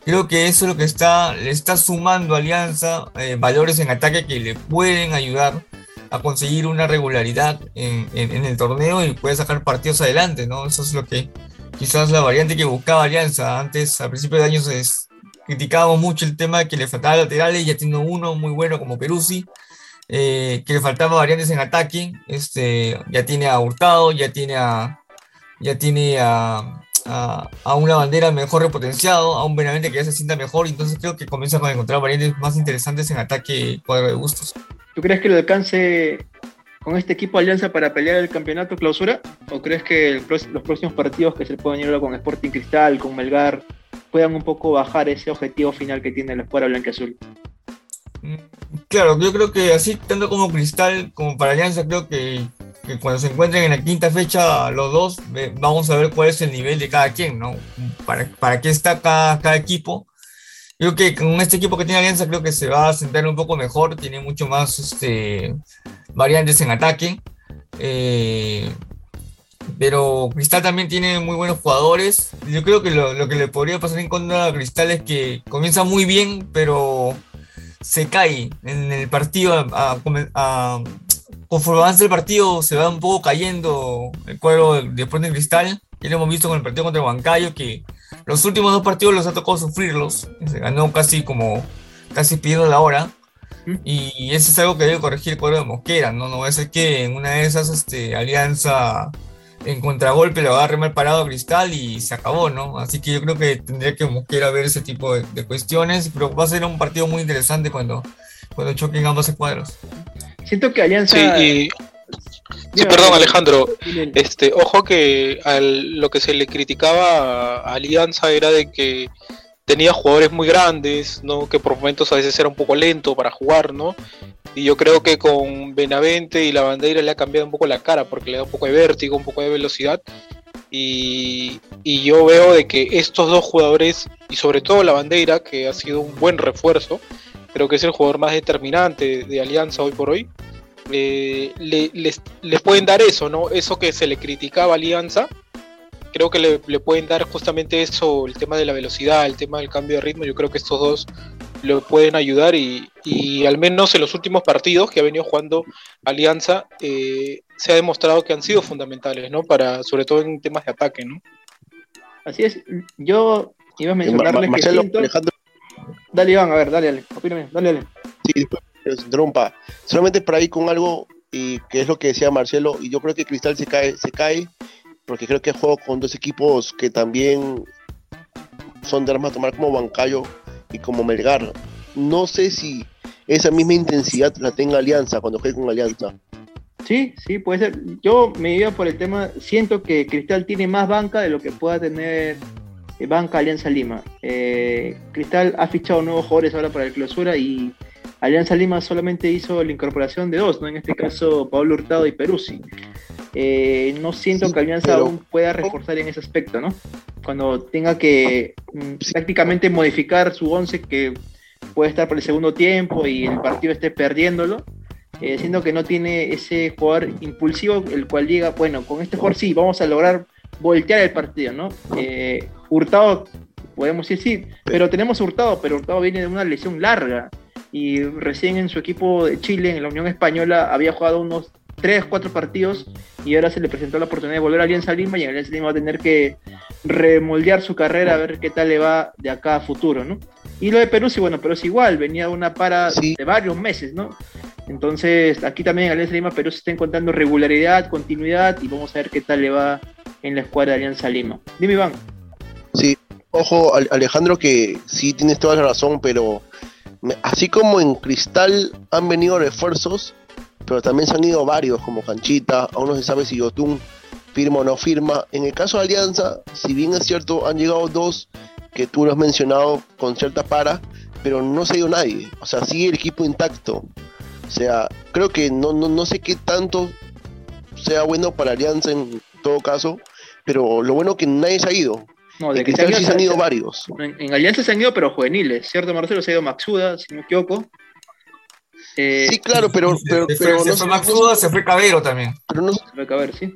creo que eso es lo que está, le está sumando a Alianza eh, valores en ataque que le pueden ayudar a conseguir una regularidad en, el torneo y puede sacar partidos adelante, ¿no? Eso es lo que quizás la variante que buscaba Alianza. Antes, a principios de año, se criticábamos mucho el tema de que le faltaba laterales, ya tiene uno muy bueno como Peruzzi, eh, que le faltaba variantes en ataque, este, ya tiene a Hurtado, ya tiene a, ya tiene a, a, una bandera mejor repotenciado, a un Benavente que ya se sienta mejor, entonces creo que comienza a encontrar variantes más interesantes en ataque cuadro de gustos. ¿Tú crees que le alcance con este equipo Alianza para pelear el campeonato clausura? ¿O crees que los próximos partidos que se pueden ir con Sporting Cristal, con Melgar, puedan un poco bajar ese objetivo final que tiene la escuadra blanca azul? Mm, claro, yo creo que así, tanto como Cristal como para Alianza, creo que, cuando se encuentren en la quinta fecha los dos, vamos a ver cuál es el nivel de cada quien, ¿no? Para, para qué está cada equipo Creo que con este equipo que tiene Alianza, creo que se va a sentar un poco mejor, tiene mucho más este, variantes en ataque. Eh, pero Cristal también tiene muy buenos jugadores. Yo creo que lo, que le podría pasar en contra a Cristal es que comienza muy bien, pero se cae en el partido. Conforme avanza el partido, se va un poco cayendo el cuadro de Sporting Cristal. Ya lo hemos visto con el partido contra Huancayo, que los últimos dos partidos los ha tocado sufrirlos. Se ganó casi como casi pidiendo la hora. Y eso es algo que debe corregir el cuadro de Mosquera, ¿no? No va a ser que en una de esas este, alianza en contragolpe lo agarre mal parado a Cristal y se acabó, ¿no? Así que yo creo que tendría que Mosquera ver ese tipo de, cuestiones, pero va a ser un partido muy interesante cuando, cuando choquen ambos cuadros. Siento que Alianza... Sí, sí perdón Alejandro, este, ojo que lo que se le criticaba a Alianza era de que tenía jugadores muy grandes, ¿no? Que por momentos a veces era un poco lento para jugar, ¿no? Y yo creo que con Benavente y la bandera le ha cambiado un poco la cara porque le da un poco de vértigo, un poco de velocidad. Y, yo veo de que estos dos jugadores, y sobre todo la bandera, que ha sido un buen refuerzo, creo que es el jugador más determinante de Alianza hoy por hoy, eh, le, les, les, pueden dar eso, ¿no? Eso que se le criticaba a Alianza, creo que le, pueden dar justamente eso, el tema de la velocidad, el tema del cambio de ritmo, yo creo que estos dos le pueden ayudar y, al menos en los últimos partidos que ha venido jugando Alianza eh, se ha demostrado que han sido fundamentales, ¿no? Para, sobre todo en temas de ataque, ¿no? Así es, yo iba a mencionarles que siento... Dale Iván, a ver, dale, dale, opíname, dale, dale. Sí, trompa. Solamente por ahí con algo y que es lo que decía Marcelo, y yo creo que Cristal se cae, se cae porque creo que juego con dos equipos que también son de armas a tomar como Bancayo y como Melgar. No sé si esa misma intensidad la tenga Alianza cuando juegue con Alianza. Sí, sí, puede ser. Yo me iba por el tema, siento que Cristal tiene más banca de lo que pueda tener eh, banca Alianza Lima. Eh, Cristal ha fichado nuevos jugadores ahora para el clausura y Alianza Lima solamente hizo la incorporación de dos, ¿no? En este caso, Pablo Hurtado y Peruzzi. Eh, no siento que Alianza aún pueda reforzar en ese aspecto, ¿no? Cuando tenga que mm, prácticamente modificar su once que puede estar por el segundo tiempo y el partido esté perdiéndolo, eh, siendo que no tiene ese jugador impulsivo, el cual diga, bueno, con este jugador sí, vamos a lograr voltear el partido, ¿no? Eh, Hurtado, podemos decir sí, pero tenemos Hurtado, pero Hurtado viene de una lesión larga y recién en su equipo de Chile, en la Unión Española, había jugado unos 3, 4 partidos y ahora se le presentó la oportunidad de volver a Alianza Lima y en Alianza Lima va a tener que remoldear su carrera a ver qué tal le va de acá a futuro, ¿no? Y lo de Perú, sí, bueno, pero es igual, venía una para de varios meses, ¿no? Entonces, aquí también en Alianza Lima, Perú se está encontrando regularidad, continuidad y vamos a ver qué tal le va en la escuadra de Alianza Lima. Dime, Iván. Sí, ojo, Alejandro, que sí tienes toda la razón, pero así como en Cristal han venido refuerzos, pero también se han ido varios, como Canchita, aún no se sabe si Yotun firma o no firma. En el caso de Alianza, si bien es cierto, han llegado dos que tú lo has mencionado con cierta para, pero no se ha ido nadie. O sea, sigue el equipo intacto. O sea, creo que no, no, no sé qué tanto sea bueno para Alianza en todo caso, pero lo bueno que nadie se ha ido. No, de que se han, ido, varios. En, Alianza se han ido, pero juveniles, ¿cierto, Marcelo? Se ha ido Maxuda, si no me equivoco. Eh, sí, claro, pero. pero, pero se, fue Maxuda, se fue Cabero también. Pero no, se fue Cabero, sí.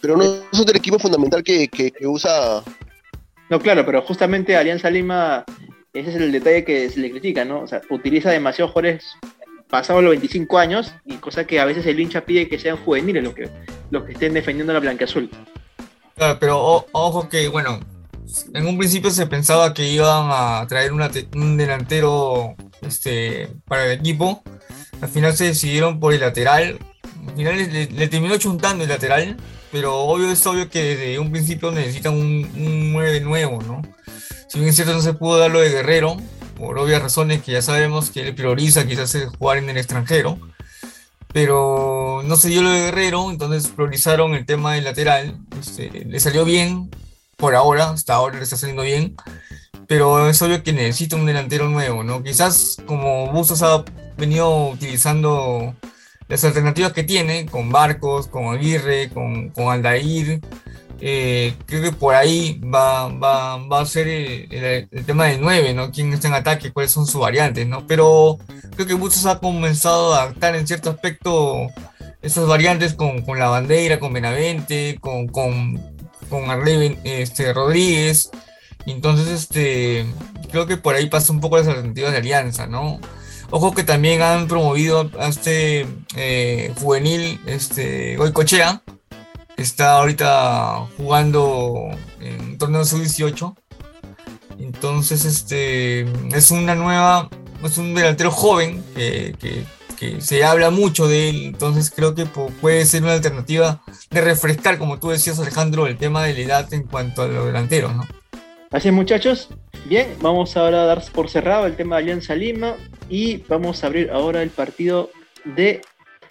Pero no es del equipo fundamental que, que, usa. No, claro, pero justamente Alianza Lima, ese es el detalle que se le critica, ¿no? O sea, utiliza demasiados jugadores pasados los 25 años, y cosa que a veces el hincha pide que sean juveniles los que, los que estén defendiendo la blanca azul. Claro, pero ojo que, bueno, en un principio se pensaba que iban a traer un delantero este, para el equipo. Al final se decidieron por el lateral. Al final le, terminó chuntando el lateral. Pero obvio es obvio que desde un principio necesitan un, un 9 nuevo, ¿no? Si bien es cierto no se pudo dar lo de Guerrero, por obvias razones que ya sabemos que él prioriza quizás jugar en el extranjero. Pero no se dio lo de Guerrero, entonces priorizaron el tema del lateral. Este, le salió bien, por ahora, hasta ahora le está saliendo bien, pero es obvio que necesita un delantero nuevo, ¿no? Quizás como Bustos ha venido utilizando las alternativas que tiene, con Barcos, con Aguirre, con, con Aldair, eh, creo que por ahí va, va, va a ser el, tema del 9, ¿no? ¿Quién está en ataque? ¿Cuáles son sus variantes, ¿no? Pero creo que Bustos ha comenzado a adaptar en cierto aspecto esas variantes con, la bandera, con Benavente, con, con, con Arley este, Rodríguez. Entonces, este, creo que por ahí pasa un poco las alternativas de alianza, ¿no? Ojo que también han promovido a este eh, juvenil, este Goicochea, está ahorita jugando en torneo sub-18. Entonces, este es una nueva, es un delantero joven que, se habla mucho de él. Entonces, creo que puede ser una alternativa de refrescar, como tú decías, Alejandro, el tema de la edad en cuanto a los delanteros, ¿no? Así es, muchachos. Bien, vamos ahora a dar por cerrado el tema de Alianza Lima y vamos a abrir ahora el partido de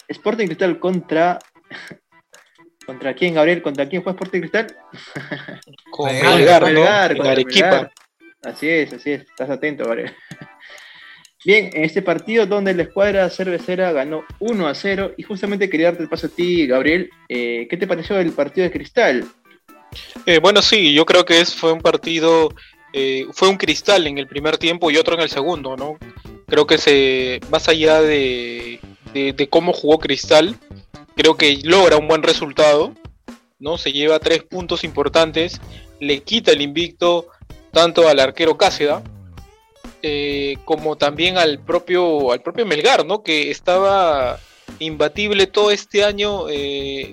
Sporting Cristal contra. ¿Contra quién, Gabriel? ¿Contra quién fue Sporting Cristal? Con Melgar, con Arequipa. Así es, así es. Estás atento, Gabriel. Bien, en este partido donde la escuadra cervecera ganó 1 a 0 y justamente quería darte el paso a ti, Gabriel. Eh, ¿Qué te pareció el partido de Cristal? Eh, bueno, sí, yo creo que es, fue un partido, eh, fue un cristal en el primer tiempo y otro en el segundo, ¿no? Creo que se, más allá de, cómo jugó Cristal, creo que logra un buen resultado, ¿no? Se lleva tres puntos importantes, le quita el invicto tanto al arquero Cáceda, eh, como también al propio, al propio Melgar, ¿no? Que estaba imbatible todo este año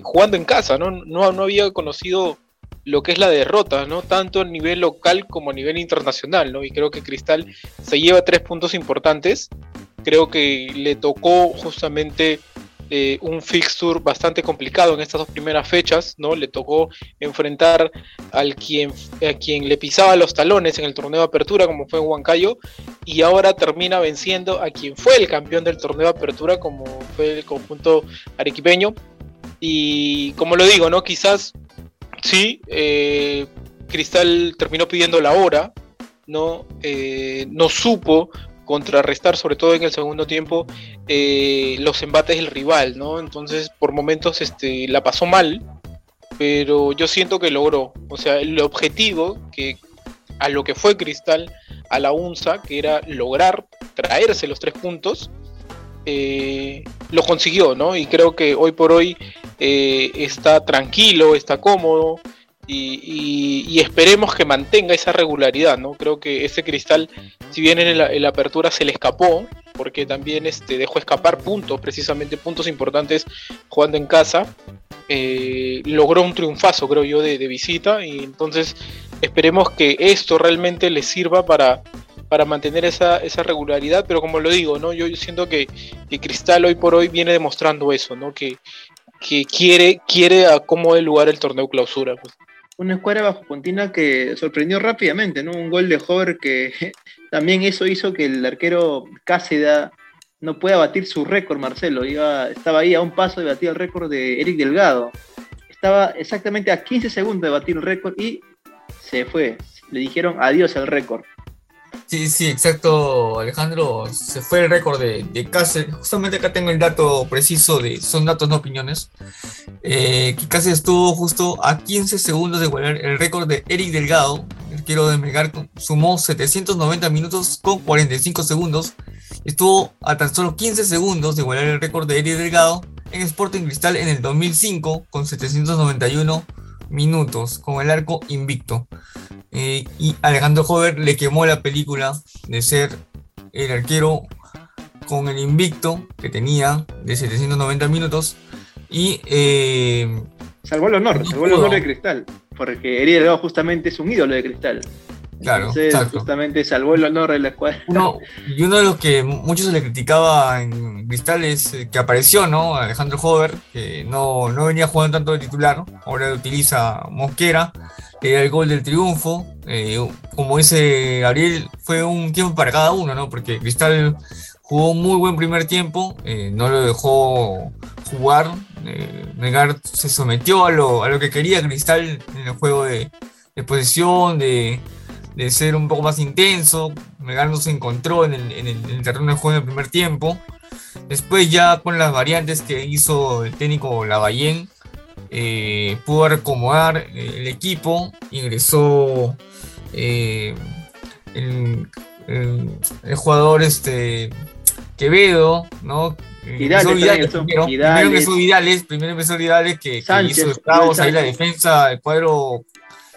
jugando en casa, ¿no? No, no había conocido lo que es la derrota, ¿no? Tanto a nivel local como a nivel internacional, ¿no? Y creo que Cristal se lleva tres puntos importantes. Creo que le tocó justamente eh, un fixture bastante complicado en estas dos primeras fechas, ¿no? Le tocó enfrentar al quien, a quien le pisaba los talones en el torneo de apertura, como fue Huancayo, y ahora termina venciendo a quien fue el campeón del torneo de apertura, como fue el conjunto arequipeño. Y como lo digo, ¿no? Quizás Sí, eh, Cristal terminó pidiendo la hora, no, eh, no supo contrarrestar, sobre todo en el segundo tiempo, eh, los embates del rival, ¿no? Entonces, por momentos este, la pasó mal, pero yo siento que logró. O sea, el objetivo que a lo que fue Cristal, a la UNSA, que era lograr traerse los tres puntos, lo consiguió, ¿no? Y creo que hoy por hoy eh, está tranquilo, está cómodo y, esperemos que mantenga esa regularidad, ¿no? Creo que ese cristal, si bien en la, apertura se le escapó, porque también este, dejó escapar puntos, precisamente puntos importantes jugando en casa, eh, logró un triunfazo, creo yo, de, visita y entonces esperemos que esto realmente le sirva para, para mantener esa, esa regularidad, pero como lo digo, ¿no? Yo, siento que, Cristal hoy por hoy viene demostrando eso, ¿no? Que, que quiere, quiere acomodar el lugar el torneo clausura. Pues. Una escuadra bajo Pontina que sorprendió rápidamente, ¿no? Un gol de Hover que también eso hizo que el arquero Cáceda no pueda batir su récord, Marcelo. Iba, estaba ahí a un paso de batir el récord de Eric Delgado. Estaba exactamente a 15 segundos de batir el récord y se fue. Le dijeron adiós al récord. Sí, sí, exacto, Alejandro. Se fue el récord de, de Cáceres. Justamente acá tengo el dato preciso de. Son datos, no opiniones. Eh, que Cáceres estuvo justo a 15 segundos de igualar el récord de Eric Delgado. El quiero de Melgar sumó 790 minutos con 45 segundos. Estuvo a tan solo 15 segundos de igualar el récord de Eric Delgado en Sporting Cristal en el 2005 con 791 minutos con el arco invicto. Eh, y Alejandro Hover le quemó la película de ser el arquero con el invicto que tenía de 790 minutos y eh, salvó el honor, salvó el honor de Cristal, porque Delgado justamente es un ídolo de Cristal. Claro, justamente salvó el honor de la escuadra. y uno de los que muchos se le criticaba en Cristal es eh, que apareció, ¿no? Alejandro Hover, que no, no venía jugando tanto de titular, ahora utiliza Mosquera, era el gol del triunfo. Eh, como dice Gabriel, fue un tiempo para cada uno, ¿no? Porque Cristal jugó muy buen primer tiempo, eh, no lo dejó jugar. Negar se sometió a lo, a lo que quería Cristal en el juego de, de posición, de, de ser un poco más intenso. Melgar no se encontró en el, terreno de juego en el primer tiempo. Después ya con las variantes que hizo el técnico Lavallén, eh, pudo acomodar eh, el equipo, ingresó eh, el, jugador este, Quevedo, ¿no? Vidales, Vidales, primero, primero, empezó Vidales, primero empezó Vidales que, hizo estragos ahí la defensa del cuadro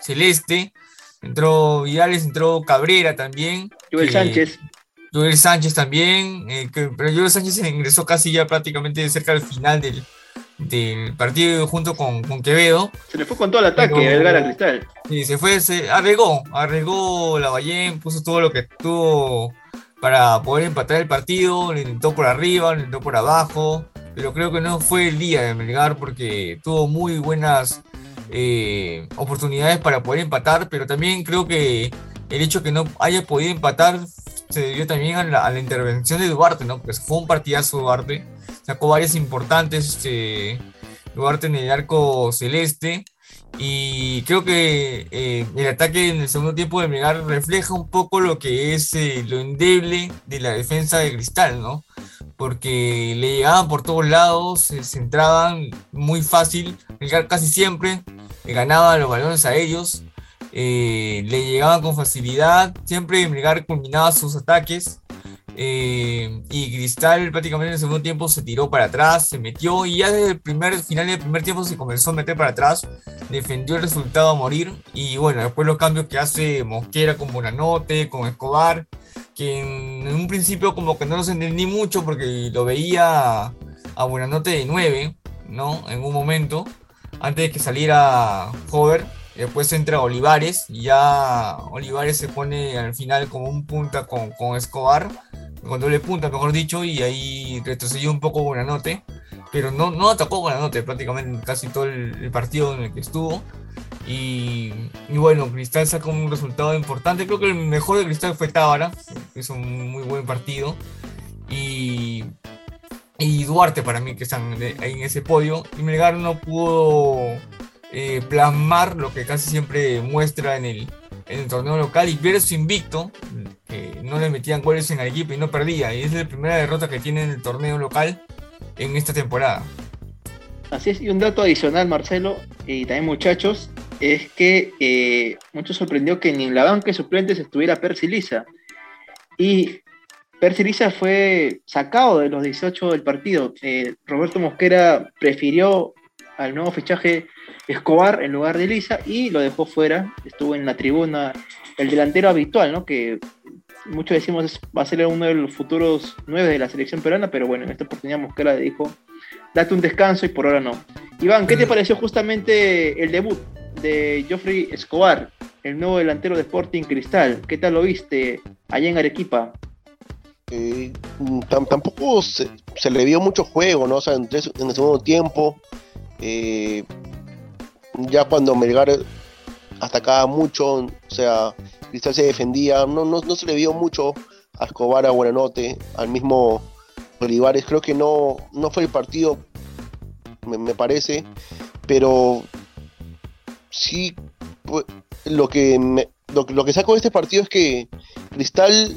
celeste. Entró Vidales, entró Cabrera también. Joel Sánchez. Joel Sánchez también, eh, pero Joel Sánchez ingresó casi ya prácticamente cerca del final del, del partido junto con, con, Quevedo. Se le fue con todo el ataque, Vergara Cristal. Sí, se fue, se arregó, arregó la Ballén, puso todo lo que tuvo para poder empatar el partido, lo intentó por arriba, lo intentó por abajo, pero creo que no fue el día de Melgar porque tuvo muy buenas eh, oportunidades para poder empatar, pero también creo que el hecho que no haya podido empatar se debió también a la, intervención de Duarte, ¿no? Porque fue un partidazo Duarte, sacó varias importantes este, Duarte en el arco celeste. Y creo que eh, el ataque en el segundo tiempo de Melgar refleja un poco lo que es eh, lo endeble de la defensa de Cristal, ¿no? Porque le llegaban por todos lados, se centraban muy fácil, casi siempre ganaba los balones a ellos, eh, le llegaban con facilidad, siempre Melgar culminaba sus ataques. Eh, y Cristal prácticamente en el segundo tiempo se tiró para atrás, se metió y ya desde el primer final del primer tiempo se comenzó a meter para atrás, defendió el resultado a morir y bueno, después los cambios que hace Mosquera con Bonanote, con Escobar, que en, un principio como que no los entendí mucho porque lo veía a Bonanote de 9, ¿no? En un momento, antes de que saliera Hover Después entra Olivares y ya Olivares se pone al final como un punta con, con Escobar, con doble punta, mejor dicho, y ahí retrocedió un poco Buenanote, pero no, no atacó Buenanote prácticamente casi todo el, partido en el que estuvo. Y, bueno, Cristal sacó un resultado importante. Creo que el mejor de Cristal fue Tábara, hizo un muy buen partido. Y, y Duarte para mí que están ahí en ese podio. Y Melgar no pudo eh, plasmar lo que casi siempre muestra en el, en el torneo local y ver su invicto, no le metían goles en el equipo y no perdía. Y es la primera derrota que tiene en el torneo local en esta temporada. Así es, y un dato adicional, Marcelo, y también muchachos, es que eh, mucho sorprendió que ni en la banca de suplentes estuviera Percy Lisa. Y Percy Lisa fue sacado de los 18 del partido. Eh, Roberto Mosquera prefirió al nuevo fichaje Escobar en lugar de Lisa y lo dejó fuera, estuvo en la tribuna el delantero habitual, ¿no? Que muchos decimos va a ser uno de los futuros nueve de la selección peruana, pero bueno, en esta oportunidad Mosquera le dijo, date un descanso y por ahora no. Iván, ¿qué te mm. pareció justamente el debut de Geoffrey Escobar, el nuevo delantero de Sporting Cristal? ¿Qué tal lo viste allá en Arequipa? Eh, tampoco se, le vio mucho juego, ¿no? O sea, en, el segundo tiempo. Eh, ya cuando Melgar atacaba mucho, o sea, Cristal se defendía, no, no, se le vio mucho a Escobar, a Buenanote, al mismo Olivares, creo que no, no fue el partido, me, parece, pero sí, pues, lo, que lo, que saco de este partido es que Cristal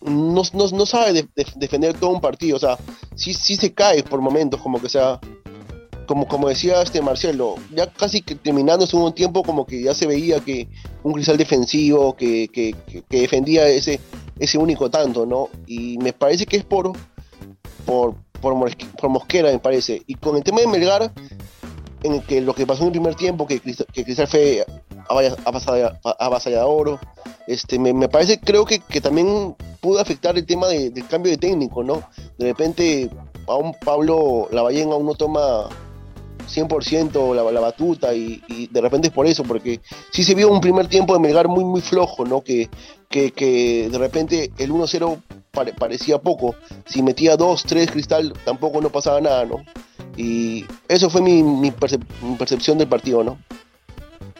no, sabe defender todo un partido, o sea, sí, sí se cae por momentos, como que sea como, como decía este Marcelo, ya casi que terminando un tiempo como que ya se veía que un cristal defensivo que, que, defendía ese, ese único tanto, ¿no? Y me parece que es por, por, por, Mosquera, me parece. Y con el tema de Melgar, en que lo que pasó en el primer tiempo, que que Cristal fue avasallador, este, me, me, parece, creo que, que, también pudo afectar el tema del cambio de técnico, ¿no? De repente, a un Pablo Lavallén aún no toma 100% la, la batuta y, de repente es por eso, porque sí se vio un primer tiempo de Melgar muy muy flojo, ¿no? Que, que, de repente el 1-0 parecía poco, si metía 2, 3 cristal tampoco no pasaba nada, ¿no? Y eso fue mi, percepción del partido, ¿no?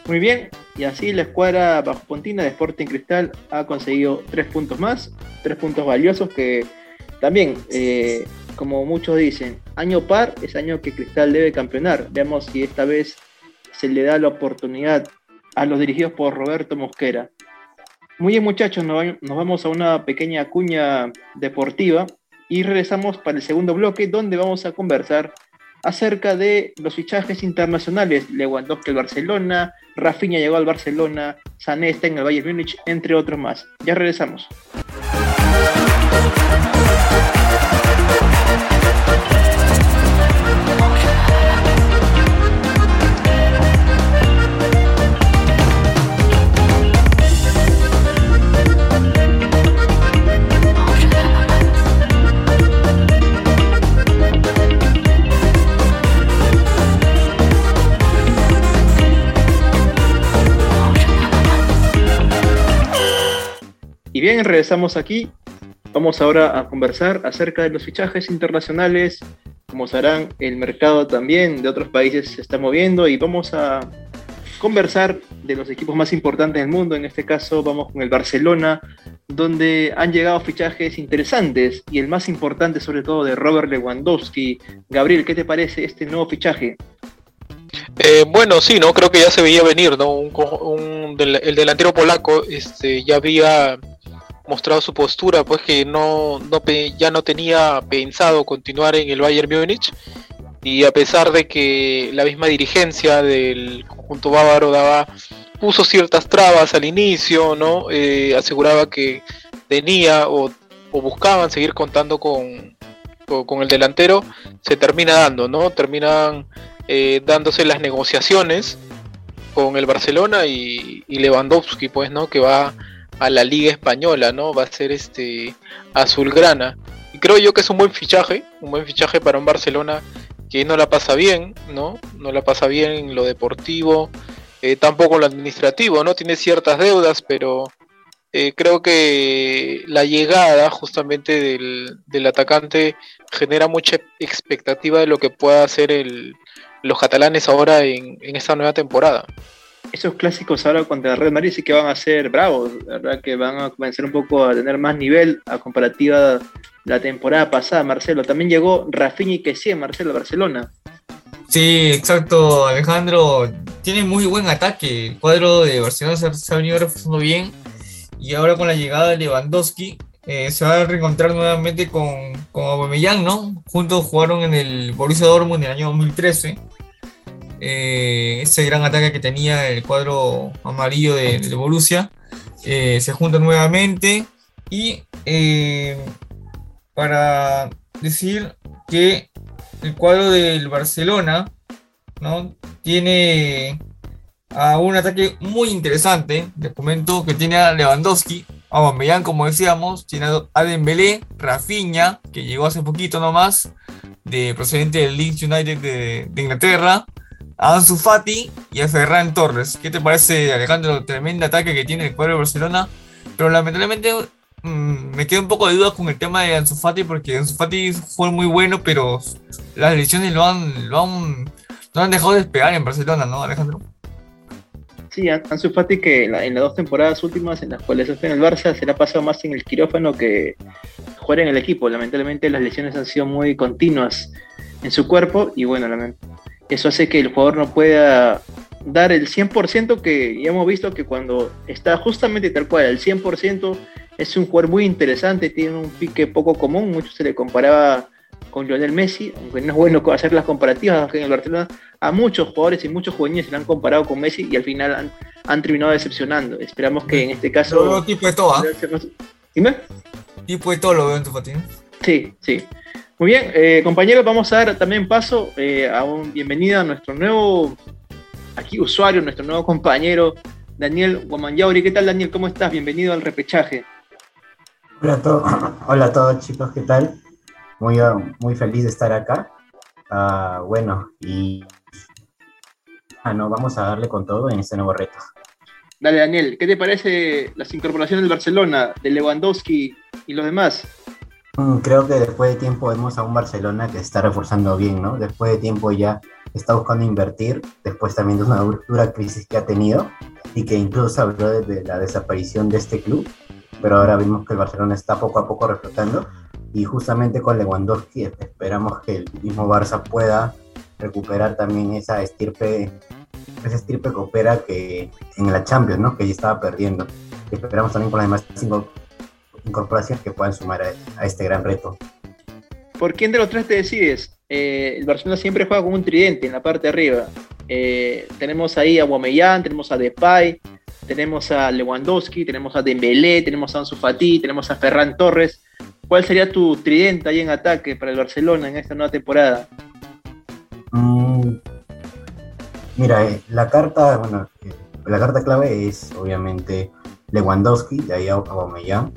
Muy bien, y así la escuadra bajo Pontina de Sporting Cristal ha conseguido tres puntos más, tres puntos valiosos que también eh, como muchos dicen, año par es año que Cristal debe campeonar. Veamos si esta vez se le da la oportunidad a los dirigidos por Roberto Mosquera. Muy bien muchachos, nos vamos a una pequeña cuña deportiva y regresamos para el segundo bloque donde vamos a conversar acerca de los fichajes internacionales. Lewandowski al Barcelona, Rafinha llegó al Barcelona, Sané está en el Bayern Múnich, entre otros más. Ya regresamos. Bien, regresamos aquí. Vamos ahora a conversar acerca de los fichajes internacionales. Como sabrán, el mercado también de otros países se está moviendo y vamos a conversar de los equipos más importantes del mundo. En este caso vamos con el Barcelona, donde han llegado fichajes interesantes y el más importante sobre todo de Robert Lewandowski. Gabriel, ¿qué te parece este nuevo fichaje? Eh, bueno, sí, no creo que ya se veía venir, ¿no? Un, el delantero polaco este, ya había mostrado su postura, pues que no, no, ya no tenía pensado continuar en el Bayern Múnich y a pesar de que la misma dirigencia del conjunto bávaro daba puso ciertas trabas al inicio, ¿no? Eh, aseguraba que tenía o, buscaban seguir contando con, con, el delantero, se termina dando, ¿no? Terminan eh, dándose las negociaciones con el Barcelona y, y, Lewandowski, pues, ¿no? Que va a la Liga Española, ¿no? Va a ser este azulgrana. Y creo yo que es un buen fichaje, un buen fichaje para un Barcelona que no la pasa bien, ¿no? No la pasa bien en lo deportivo, eh, tampoco en lo administrativo, ¿no? Tiene ciertas deudas, pero eh, creo que la llegada justamente del, atacante genera mucha expectativa de lo que pueda hacer el, los catalanes ahora en, en esta nueva temporada esos clásicos ahora contra el Real Madrid sí que van a ser bravos, ¿verdad? Que van a comenzar un poco a tener más nivel a comparativa la temporada pasada, Marcelo. También llegó Rafinha y Kessie, Marcelo, Barcelona. Sí, exacto, Alejandro. Tiene muy buen ataque. El cuadro de Barcelona se ha venido reforzando bien. Y ahora con la llegada de Lewandowski, eh, se va a reencontrar nuevamente con, con Aubameyang, ¿no? Juntos jugaron en el Borussia Dortmund en el año 2013. Eh, ese gran ataque que tenía el cuadro amarillo de, de Borussia eh, se junta nuevamente y para decir que el cuadro del Barcelona ¿no? tiene un ataque muy interesante. Les comento que tiene Lewandowski, a Bambellán, como decíamos, tiene a Dembélé, Rafinha, que llegó hace poquito nomás, de procedente del Leeds United de, Inglaterra, a Ansu Fati y a Ferran Torres. ¿Qué te parece, Alejandro? Tremendo ataque que tiene el cuadro del Barcelona. Pero lamentablemente Mm, me queda un poco de dudas con el tema de Ansu Fati porque Ansu Fati fue muy bueno, pero las lesiones lo han, lo han, han dejado despegar en Barcelona, ¿no, Alejandro? Sí, Ansu Fati que en, las dos temporadas últimas en las cuales está en el Barça se le ha pasado más en el quirófano que jugar en el equipo. Lamentablemente las lesiones han sido muy continuas en su cuerpo y bueno, eso hace que el jugador no pueda dar el 100% que ya hemos visto que cuando está justamente tal cual, el 100% es un jugador muy interesante, tiene un pique poco común, mucho se le comparaba con Lionel Messi, aunque no es bueno hacer las comparativas en el Barcelona, a muchos jugadores y muchos juveniles se le han comparado con Messi y al final han, terminado decepcionando. Esperamos que en este caso... tipo de todo, ¿ah? Dime. Tipo de todo lo veo en tu patín. Sí, sí. Muy bien, eh, compañeros, vamos a dar también paso eh, a un bienvenida a nuestro nuevo aquí usuario, nuestro nuevo compañero, Daniel Guamanyauri. ¿Qué tal, Daniel? ¿Cómo estás? Bienvenido al repechaje. Hola a, todos, hola a todos chicos, ¿qué tal? Muy, muy feliz de estar acá. Uh, bueno, y ah, no, vamos a darle con todo en este nuevo reto. Dale, Daniel, ¿qué te parece las incorporaciones del Barcelona, de Lewandowski y los demás? Mm, creo que después de tiempo vemos a un Barcelona que está reforzando bien, ¿no? Después de tiempo ya está buscando invertir, después también de una dura crisis que ha tenido y que incluso habló de la desaparición de este club pero ahora vimos que el Barcelona está poco a poco reflotando y justamente con Lewandowski esperamos que el mismo Barça pueda recuperar también esa estirpe, esa estirpe que opera que en la Champions, ¿no? Que ya estaba perdiendo. Esperamos también con las demás cinco incorporaciones que puedan sumar a, este gran reto. ¿Por quién de los tres te decides? Eh, el Barcelona siempre juega con un tridente en la parte de arriba. Eh, tenemos ahí a Guamellán, tenemos a Depay, tenemos a Lewandowski, tenemos a Dembélé, tenemos a Ansu Fati, tenemos a Ferran Torres. ¿Cuál sería tu tridente ahí en ataque para el Barcelona en esta nueva temporada? Mm, mira, eh, la carta, bueno, la carta clave es obviamente Lewandowski, de ahí a Aubameyang.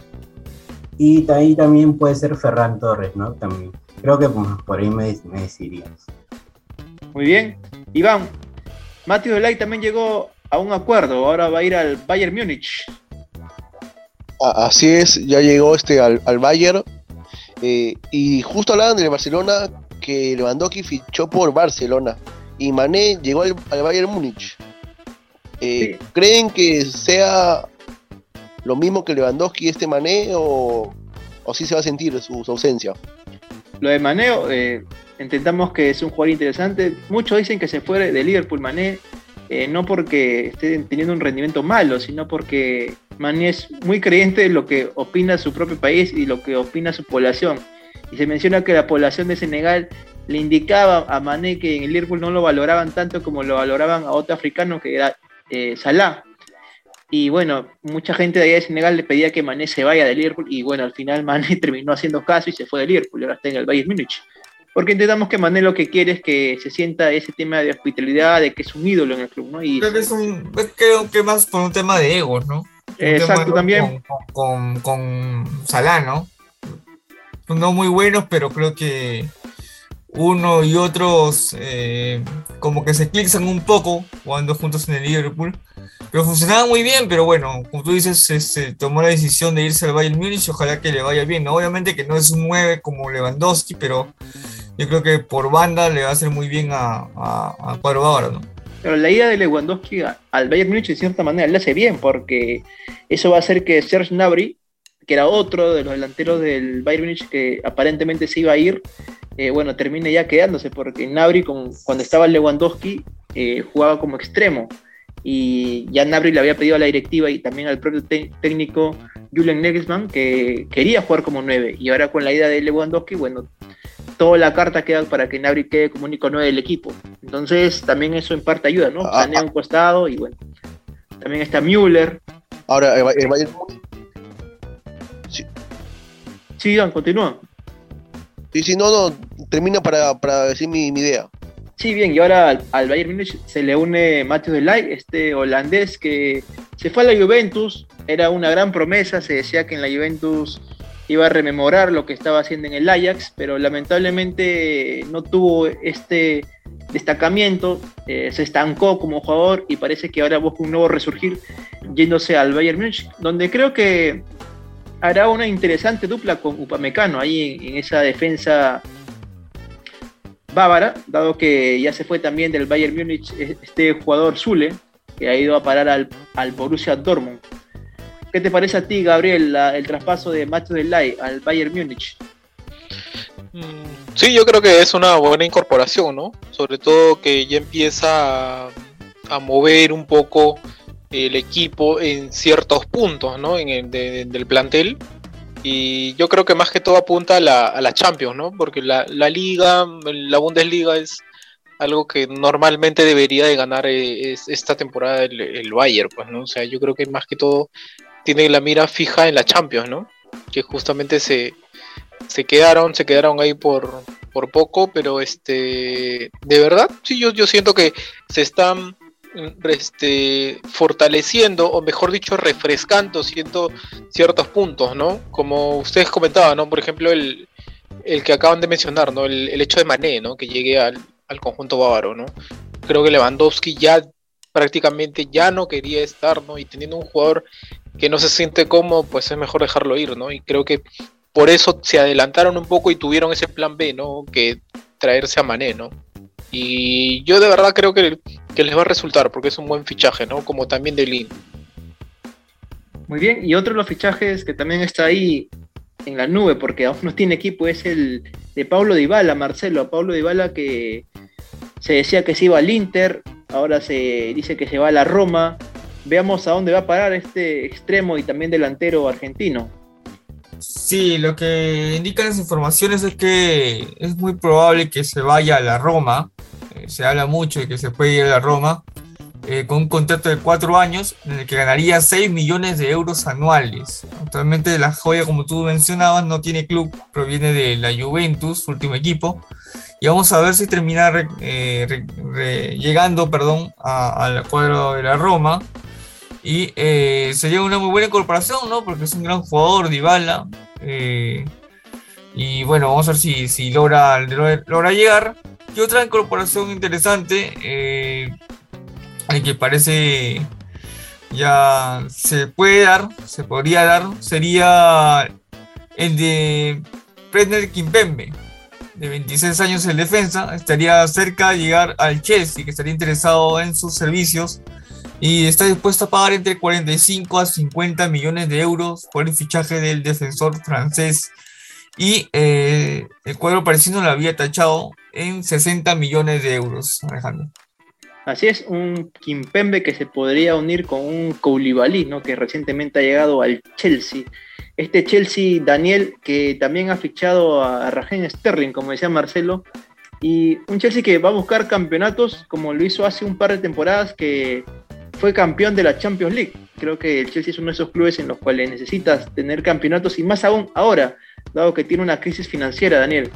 Y ahí también puede ser Ferran Torres, ¿no? También. Creo que por ahí me, me decidirías. Muy bien. Iván, Matthew Delay también llegó a un acuerdo. Ahora va a ir al Bayern Múnich. así es, ya llegó este al, Bayern. Eh, y justo hablaban de Barcelona que Lewandowski fichó por Barcelona y Mané llegó al, Bayern Múnich. Eh, ¿Creen que sea lo mismo que Lewandowski este Mané o, o se va a sentir su, ausencia? Lo de Mané, eh, intentamos que es un jugador interesante. Muchos dicen que se fue de Liverpool Mané, eh, no porque esté teniendo un rendimiento malo, sino porque Mané es muy creyente de lo que opina su propio país y lo que opina su población. Y se menciona que la población de Senegal le indicaba a Mané que en el Liverpool no lo valoraban tanto como lo valoraban a otro africano que era eh, Salah. Y bueno, mucha gente de allá de Senegal le pedía que Mané se vaya del Liverpool y bueno, al final Mané terminó haciendo caso y se fue del Liverpool y ahora está en el Bayern Múnich. Porque intentamos que Mané lo que quiere es que se sienta ese tema de hospitalidad, de que es un ídolo en el club, ¿no? Y creo que es un, creo que más por un tema de egos, ¿no? Exacto, también. Con, con, con Salah, ¿no? No muy buenos, pero creo que uno y otros eh, como que se eclipsan un poco jugando juntos en el Liverpool. Pero funcionaba muy bien, pero bueno, como tú dices, este, tomó la decisión de irse al Bayern Múnich ojalá que le vaya bien. Obviamente que no es un 9 como Lewandowski, pero yo creo que por banda le va a hacer muy bien a, a, a Cuadro ahora, ¿no? Pero la ida de Lewandowski al Bayern Múnich de cierta manera le hace bien, porque eso va a hacer que Serge Gnabry, que era otro de los delanteros del Bayern Múnich que aparentemente se iba a ir, eh, bueno, termine ya quedándose, porque Nabri, con, cuando estaba Lewandowski, eh, jugaba como extremo. Y ya Nabri le había pedido a la directiva y también al propio técnico Julian Nagelsmann que quería jugar como 9. Y ahora con la ida de Lewandowski, bueno, toda la carta queda para que Nabri quede como único 9 del equipo. Entonces también eso en parte ayuda, ¿no? Ah, Planea ah. un costado y bueno. También está Müller. Ahora, el Bayern. Sí. Sigan, continúan. Y si no, no, termina para, decir mi, idea. Sí, bien, y ahora al, Bayern Múnich se le une Matthew Delay, este holandés que se fue a la Juventus, era una gran promesa, se decía que en la Juventus iba a rememorar lo que estaba haciendo en el Ajax, pero lamentablemente no tuvo este destacamiento, eh, se estancó como jugador y parece que ahora busca un nuevo resurgir yéndose al Bayern Múnich, donde creo que hará una interesante dupla con Upamecano ahí en, esa defensa bávara, dado que ya se fue también del Bayern Múnich este jugador Zule, que ha ido a parar al, al Borussia Dortmund. ¿Qué te parece a ti, Gabriel, el traspaso de Macho Delay al Bayern Múnich? Sí, yo creo que es una buena incorporación, ¿no? Sobre todo que ya empieza a mover un poco el equipo en ciertos puntos ¿no? en el del plantel. Y yo creo que más que todo apunta a la, a la Champions, ¿no? Porque la, liga, la Bundesliga es algo que normalmente debería de ganar eh, esta temporada el, el, Bayern, pues, ¿no? O sea, yo creo que más que todo tiene la mira fija en la Champions, ¿no? Que justamente se, se quedaron, se quedaron ahí por, por poco, pero este, de verdad, sí, yo, yo siento que se están este, fortaleciendo, o mejor dicho, refrescando ciertos puntos, ¿no? Como ustedes comentaban, ¿no? Por ejemplo, el, el que acaban de mencionar, ¿no? El, hecho de Mané, ¿no? Que llegue al, conjunto bávaro, ¿no? Creo que Lewandowski ya prácticamente ya no quería estar, ¿no? Y teniendo un jugador que no se siente cómodo, pues es mejor dejarlo ir, ¿no? Y creo que por eso se adelantaron un poco y tuvieron ese plan B, ¿no? Que traerse a Mané, ¿no? Y yo de verdad creo que, les va a resultar, porque es un buen fichaje, ¿no? Como también de Lin. Muy bien, y otro de los fichajes que también está ahí en la nube, porque aún no tiene equipo, es el de Pablo Dybala, Marcelo. Pablo Dybala que se decía que se iba al Inter, ahora se dice que se va a la Roma. Veamos a dónde va a parar este extremo y también delantero argentino. Sí, lo que indican las informaciones es que es muy probable que se vaya a la Roma. Se habla mucho de que se puede ir a la Roma eh, con un contrato de cuatro años en el que ganaría 6 millones de euros anuales. Actualmente la joya, como tú mencionabas, no tiene club, proviene de la Juventus, su último equipo. Y vamos a ver si termina eh, llegando perdón, al cuadro de la Roma y eh, sería una muy buena incorporación, ¿no? Porque es un gran jugador, Dybala. Y bueno, vamos a ver si, si logra, logra, llegar. Y otra incorporación interesante, eh, que parece ya se puede dar, se podría dar, sería el de Brenner Kimpembe, de 26 años en defensa, estaría cerca de llegar al Chelsea, que estaría interesado en sus servicios y está dispuesto a pagar entre 45 a 50 millones de euros por el fichaje del defensor francés. Y eh, el cuadro parisino lo había tachado en 60 millones de euros, Alejandro. Así es, un Kimpembe que se podría unir con un Koulibaly, ¿no? que recientemente ha llegado al Chelsea. Este Chelsea, Daniel, que también ha fichado a Raheem Sterling, como decía Marcelo, y un Chelsea que va a buscar campeonatos como lo hizo hace un par de temporadas que fue campeón de la Champions League. Creo que el Chelsea es uno de esos clubes en los cuales necesitas tener campeonatos y más aún ahora, dado que tiene una crisis financiera, Daniel.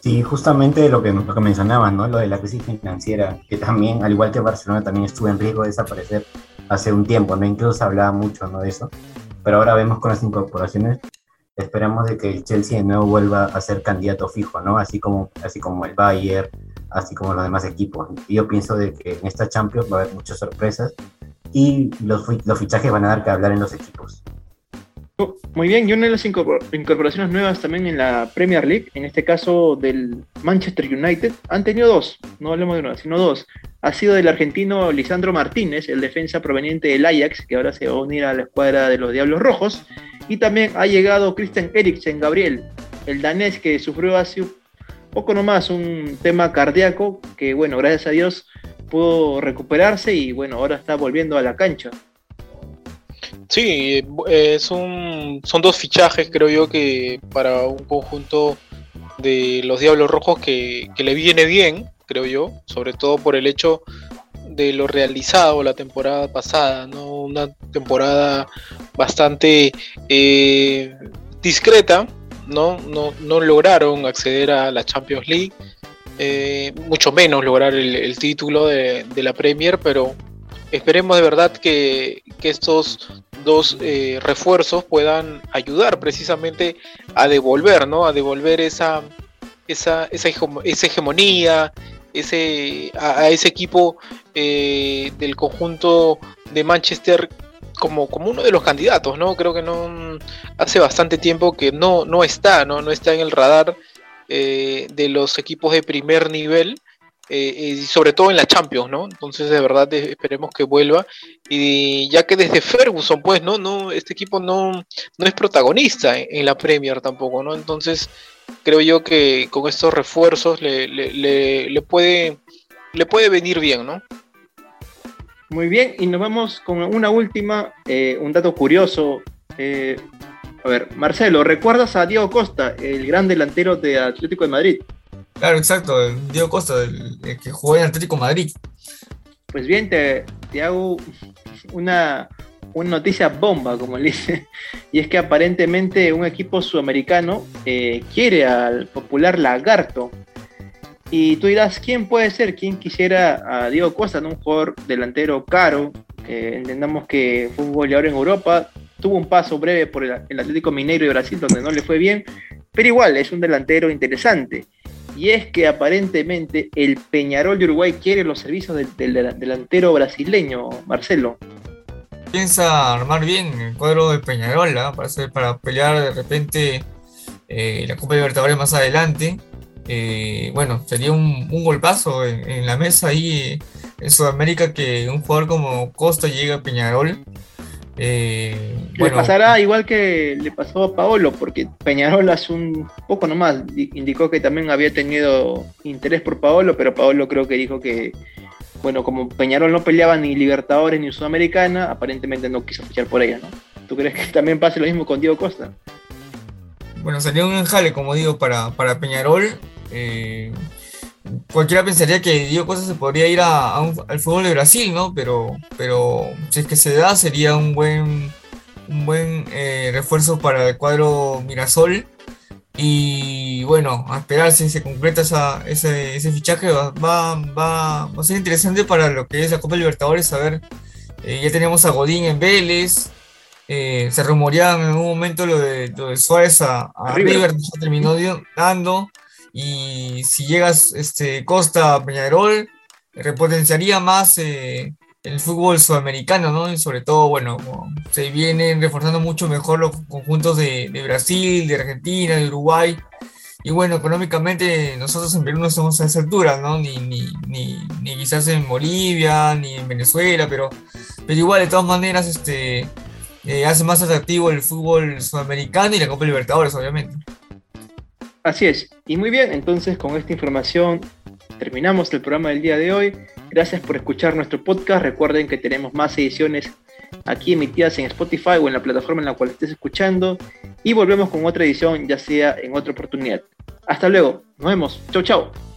Sí, justamente lo que, lo que mencionabas, ¿no? Lo de la crisis financiera, que también, al igual que Barcelona, también estuvo en riesgo de desaparecer hace un tiempo, ¿no? Incluso hablaba mucho, ¿no? De eso. Pero ahora vemos con las incorporaciones, esperamos de que el Chelsea de nuevo vuelva a ser candidato fijo, ¿no? Así como, así como el Bayern, así como los demás equipos. Yo pienso de que en esta Champions va a haber muchas sorpresas y los, los fichajes van a dar que hablar en los equipos. Muy bien, y una de las incorporaciones nuevas también en la Premier League, en este caso del Manchester United, han tenido dos, no hablemos de una, sino dos. Ha sido del argentino Lisandro Martínez, el defensa proveniente del Ajax, que ahora se va a unir a la escuadra de los Diablos Rojos. Y también ha llegado Christian Eriksen Gabriel, el danés que sufrió hace poco nomás un tema cardíaco que, bueno, gracias a Dios pudo recuperarse y, bueno, ahora está volviendo a la cancha. Sí, son dos fichajes, creo yo, que para un conjunto de los Diablos Rojos que, le viene bien, creo yo, sobre todo por el hecho de lo realizado la temporada pasada, ¿no? Una temporada bastante eh, discreta, ¿no? ¿no? lograron acceder a la Champions League, eh, mucho menos lograr el, título de, la Premier, pero esperemos de verdad que, estos dos eh, refuerzos puedan ayudar precisamente a devolver, ¿no? A devolver esa, esa, esa, hegemonía, ese, a, ese equipo eh, del conjunto de Manchester como, como uno de los candidatos, ¿no? Creo que no hace bastante tiempo que no, no está, ¿no? No está en el radar eh, de los equipos de primer nivel. Eh, y sobre todo en la Champions, ¿no? Entonces de verdad esperemos que vuelva y ya que desde Ferguson, pues, ¿no? no este equipo no, no es protagonista en, la Premier tampoco, ¿no? Entonces creo yo que con estos refuerzos le, le, puede, le puede venir bien, ¿no? Muy bien, y nos vamos con una última, eh, un dato curioso. Eh, a ver, Marcelo, ¿recuerdas a Diego Costa, el gran delantero de Atlético de Madrid? Claro, exacto, Diego Costa, el, que jugó en Atlético Madrid. Pues bien, te, hago una, noticia bomba, como le dice, y es que aparentemente un equipo sudamericano eh, quiere al popular Lagarto, y tú dirás, ¿quién puede ser? ¿Quién quisiera a Diego Costa, un jugador delantero caro? entendamos que fue un goleador en Europa, tuvo un paso breve por el, Atlético Mineiro de Brasil, donde no le fue bien, pero igual es un delantero interesante. Y es que aparentemente el Peñarol de Uruguay quiere los servicios del, delantero brasileño, Marcelo. Piensa armar bien el cuadro de Peñarol ¿ah? para, para pelear de repente eh, la Copa Libertadores más adelante eh, bueno, sería un, golpazo en, la mesa ahí en Sudamérica que un jugador como Costa llegue a Peñarol. Eh, le pasará igual que le pasó a Paolo, porque Peñarol hace un poco nomás indicó que también había tenido interés por Paolo, pero Paolo creo que dijo que, bueno, como Peñarol no peleaba ni Libertadores ni Sudamericana, aparentemente no quiso fichar por ella, ¿no? ¿Tú crees que también pase lo mismo con Diego Costa? Bueno, salió un enjale, como digo, para, para Peñarol. Eh, cualquiera pensaría que Diego Costa se podría ir al fútbol de Brasil, ¿no? Pero, pero si es que se da, sería un buen, un buen eh, refuerzo para el cuadro Mirasol. Y bueno, a esperar si se concreta ese, fichaje. Va, va, a ser interesante para lo que es la Copa Libertadores. A ver, eh, ya tenemos a Godín en Vélez. se rumoreaba en un momento lo de, Suárez a, River, no se terminó dando. Y si llegas este, Costa Peñarol, repotenciaría más eh, el fútbol sudamericano, ¿no? Y sobre todo, bueno, se vienen reforzando mucho mejor los conjuntos de, de, Brasil, de Argentina, de Uruguay. Y bueno, económicamente nosotros en Perú no somos a esa altura, ¿no? Ni, ni, ni, ni, quizás en Bolivia, ni en Venezuela, pero, pero igual, de todas maneras, este, eh, hace más atractivo el fútbol sudamericano y la Copa Libertadores, obviamente. Así es. Y muy bien, entonces con esta información terminamos el programa del día de hoy. Gracias por escuchar nuestro podcast. Recuerden que tenemos más ediciones aquí emitidas en Spotify o en la plataforma en la cual estés escuchando. Y volvemos con otra edición, ya sea en otra oportunidad. Hasta luego. Nos vemos. Chau, chau.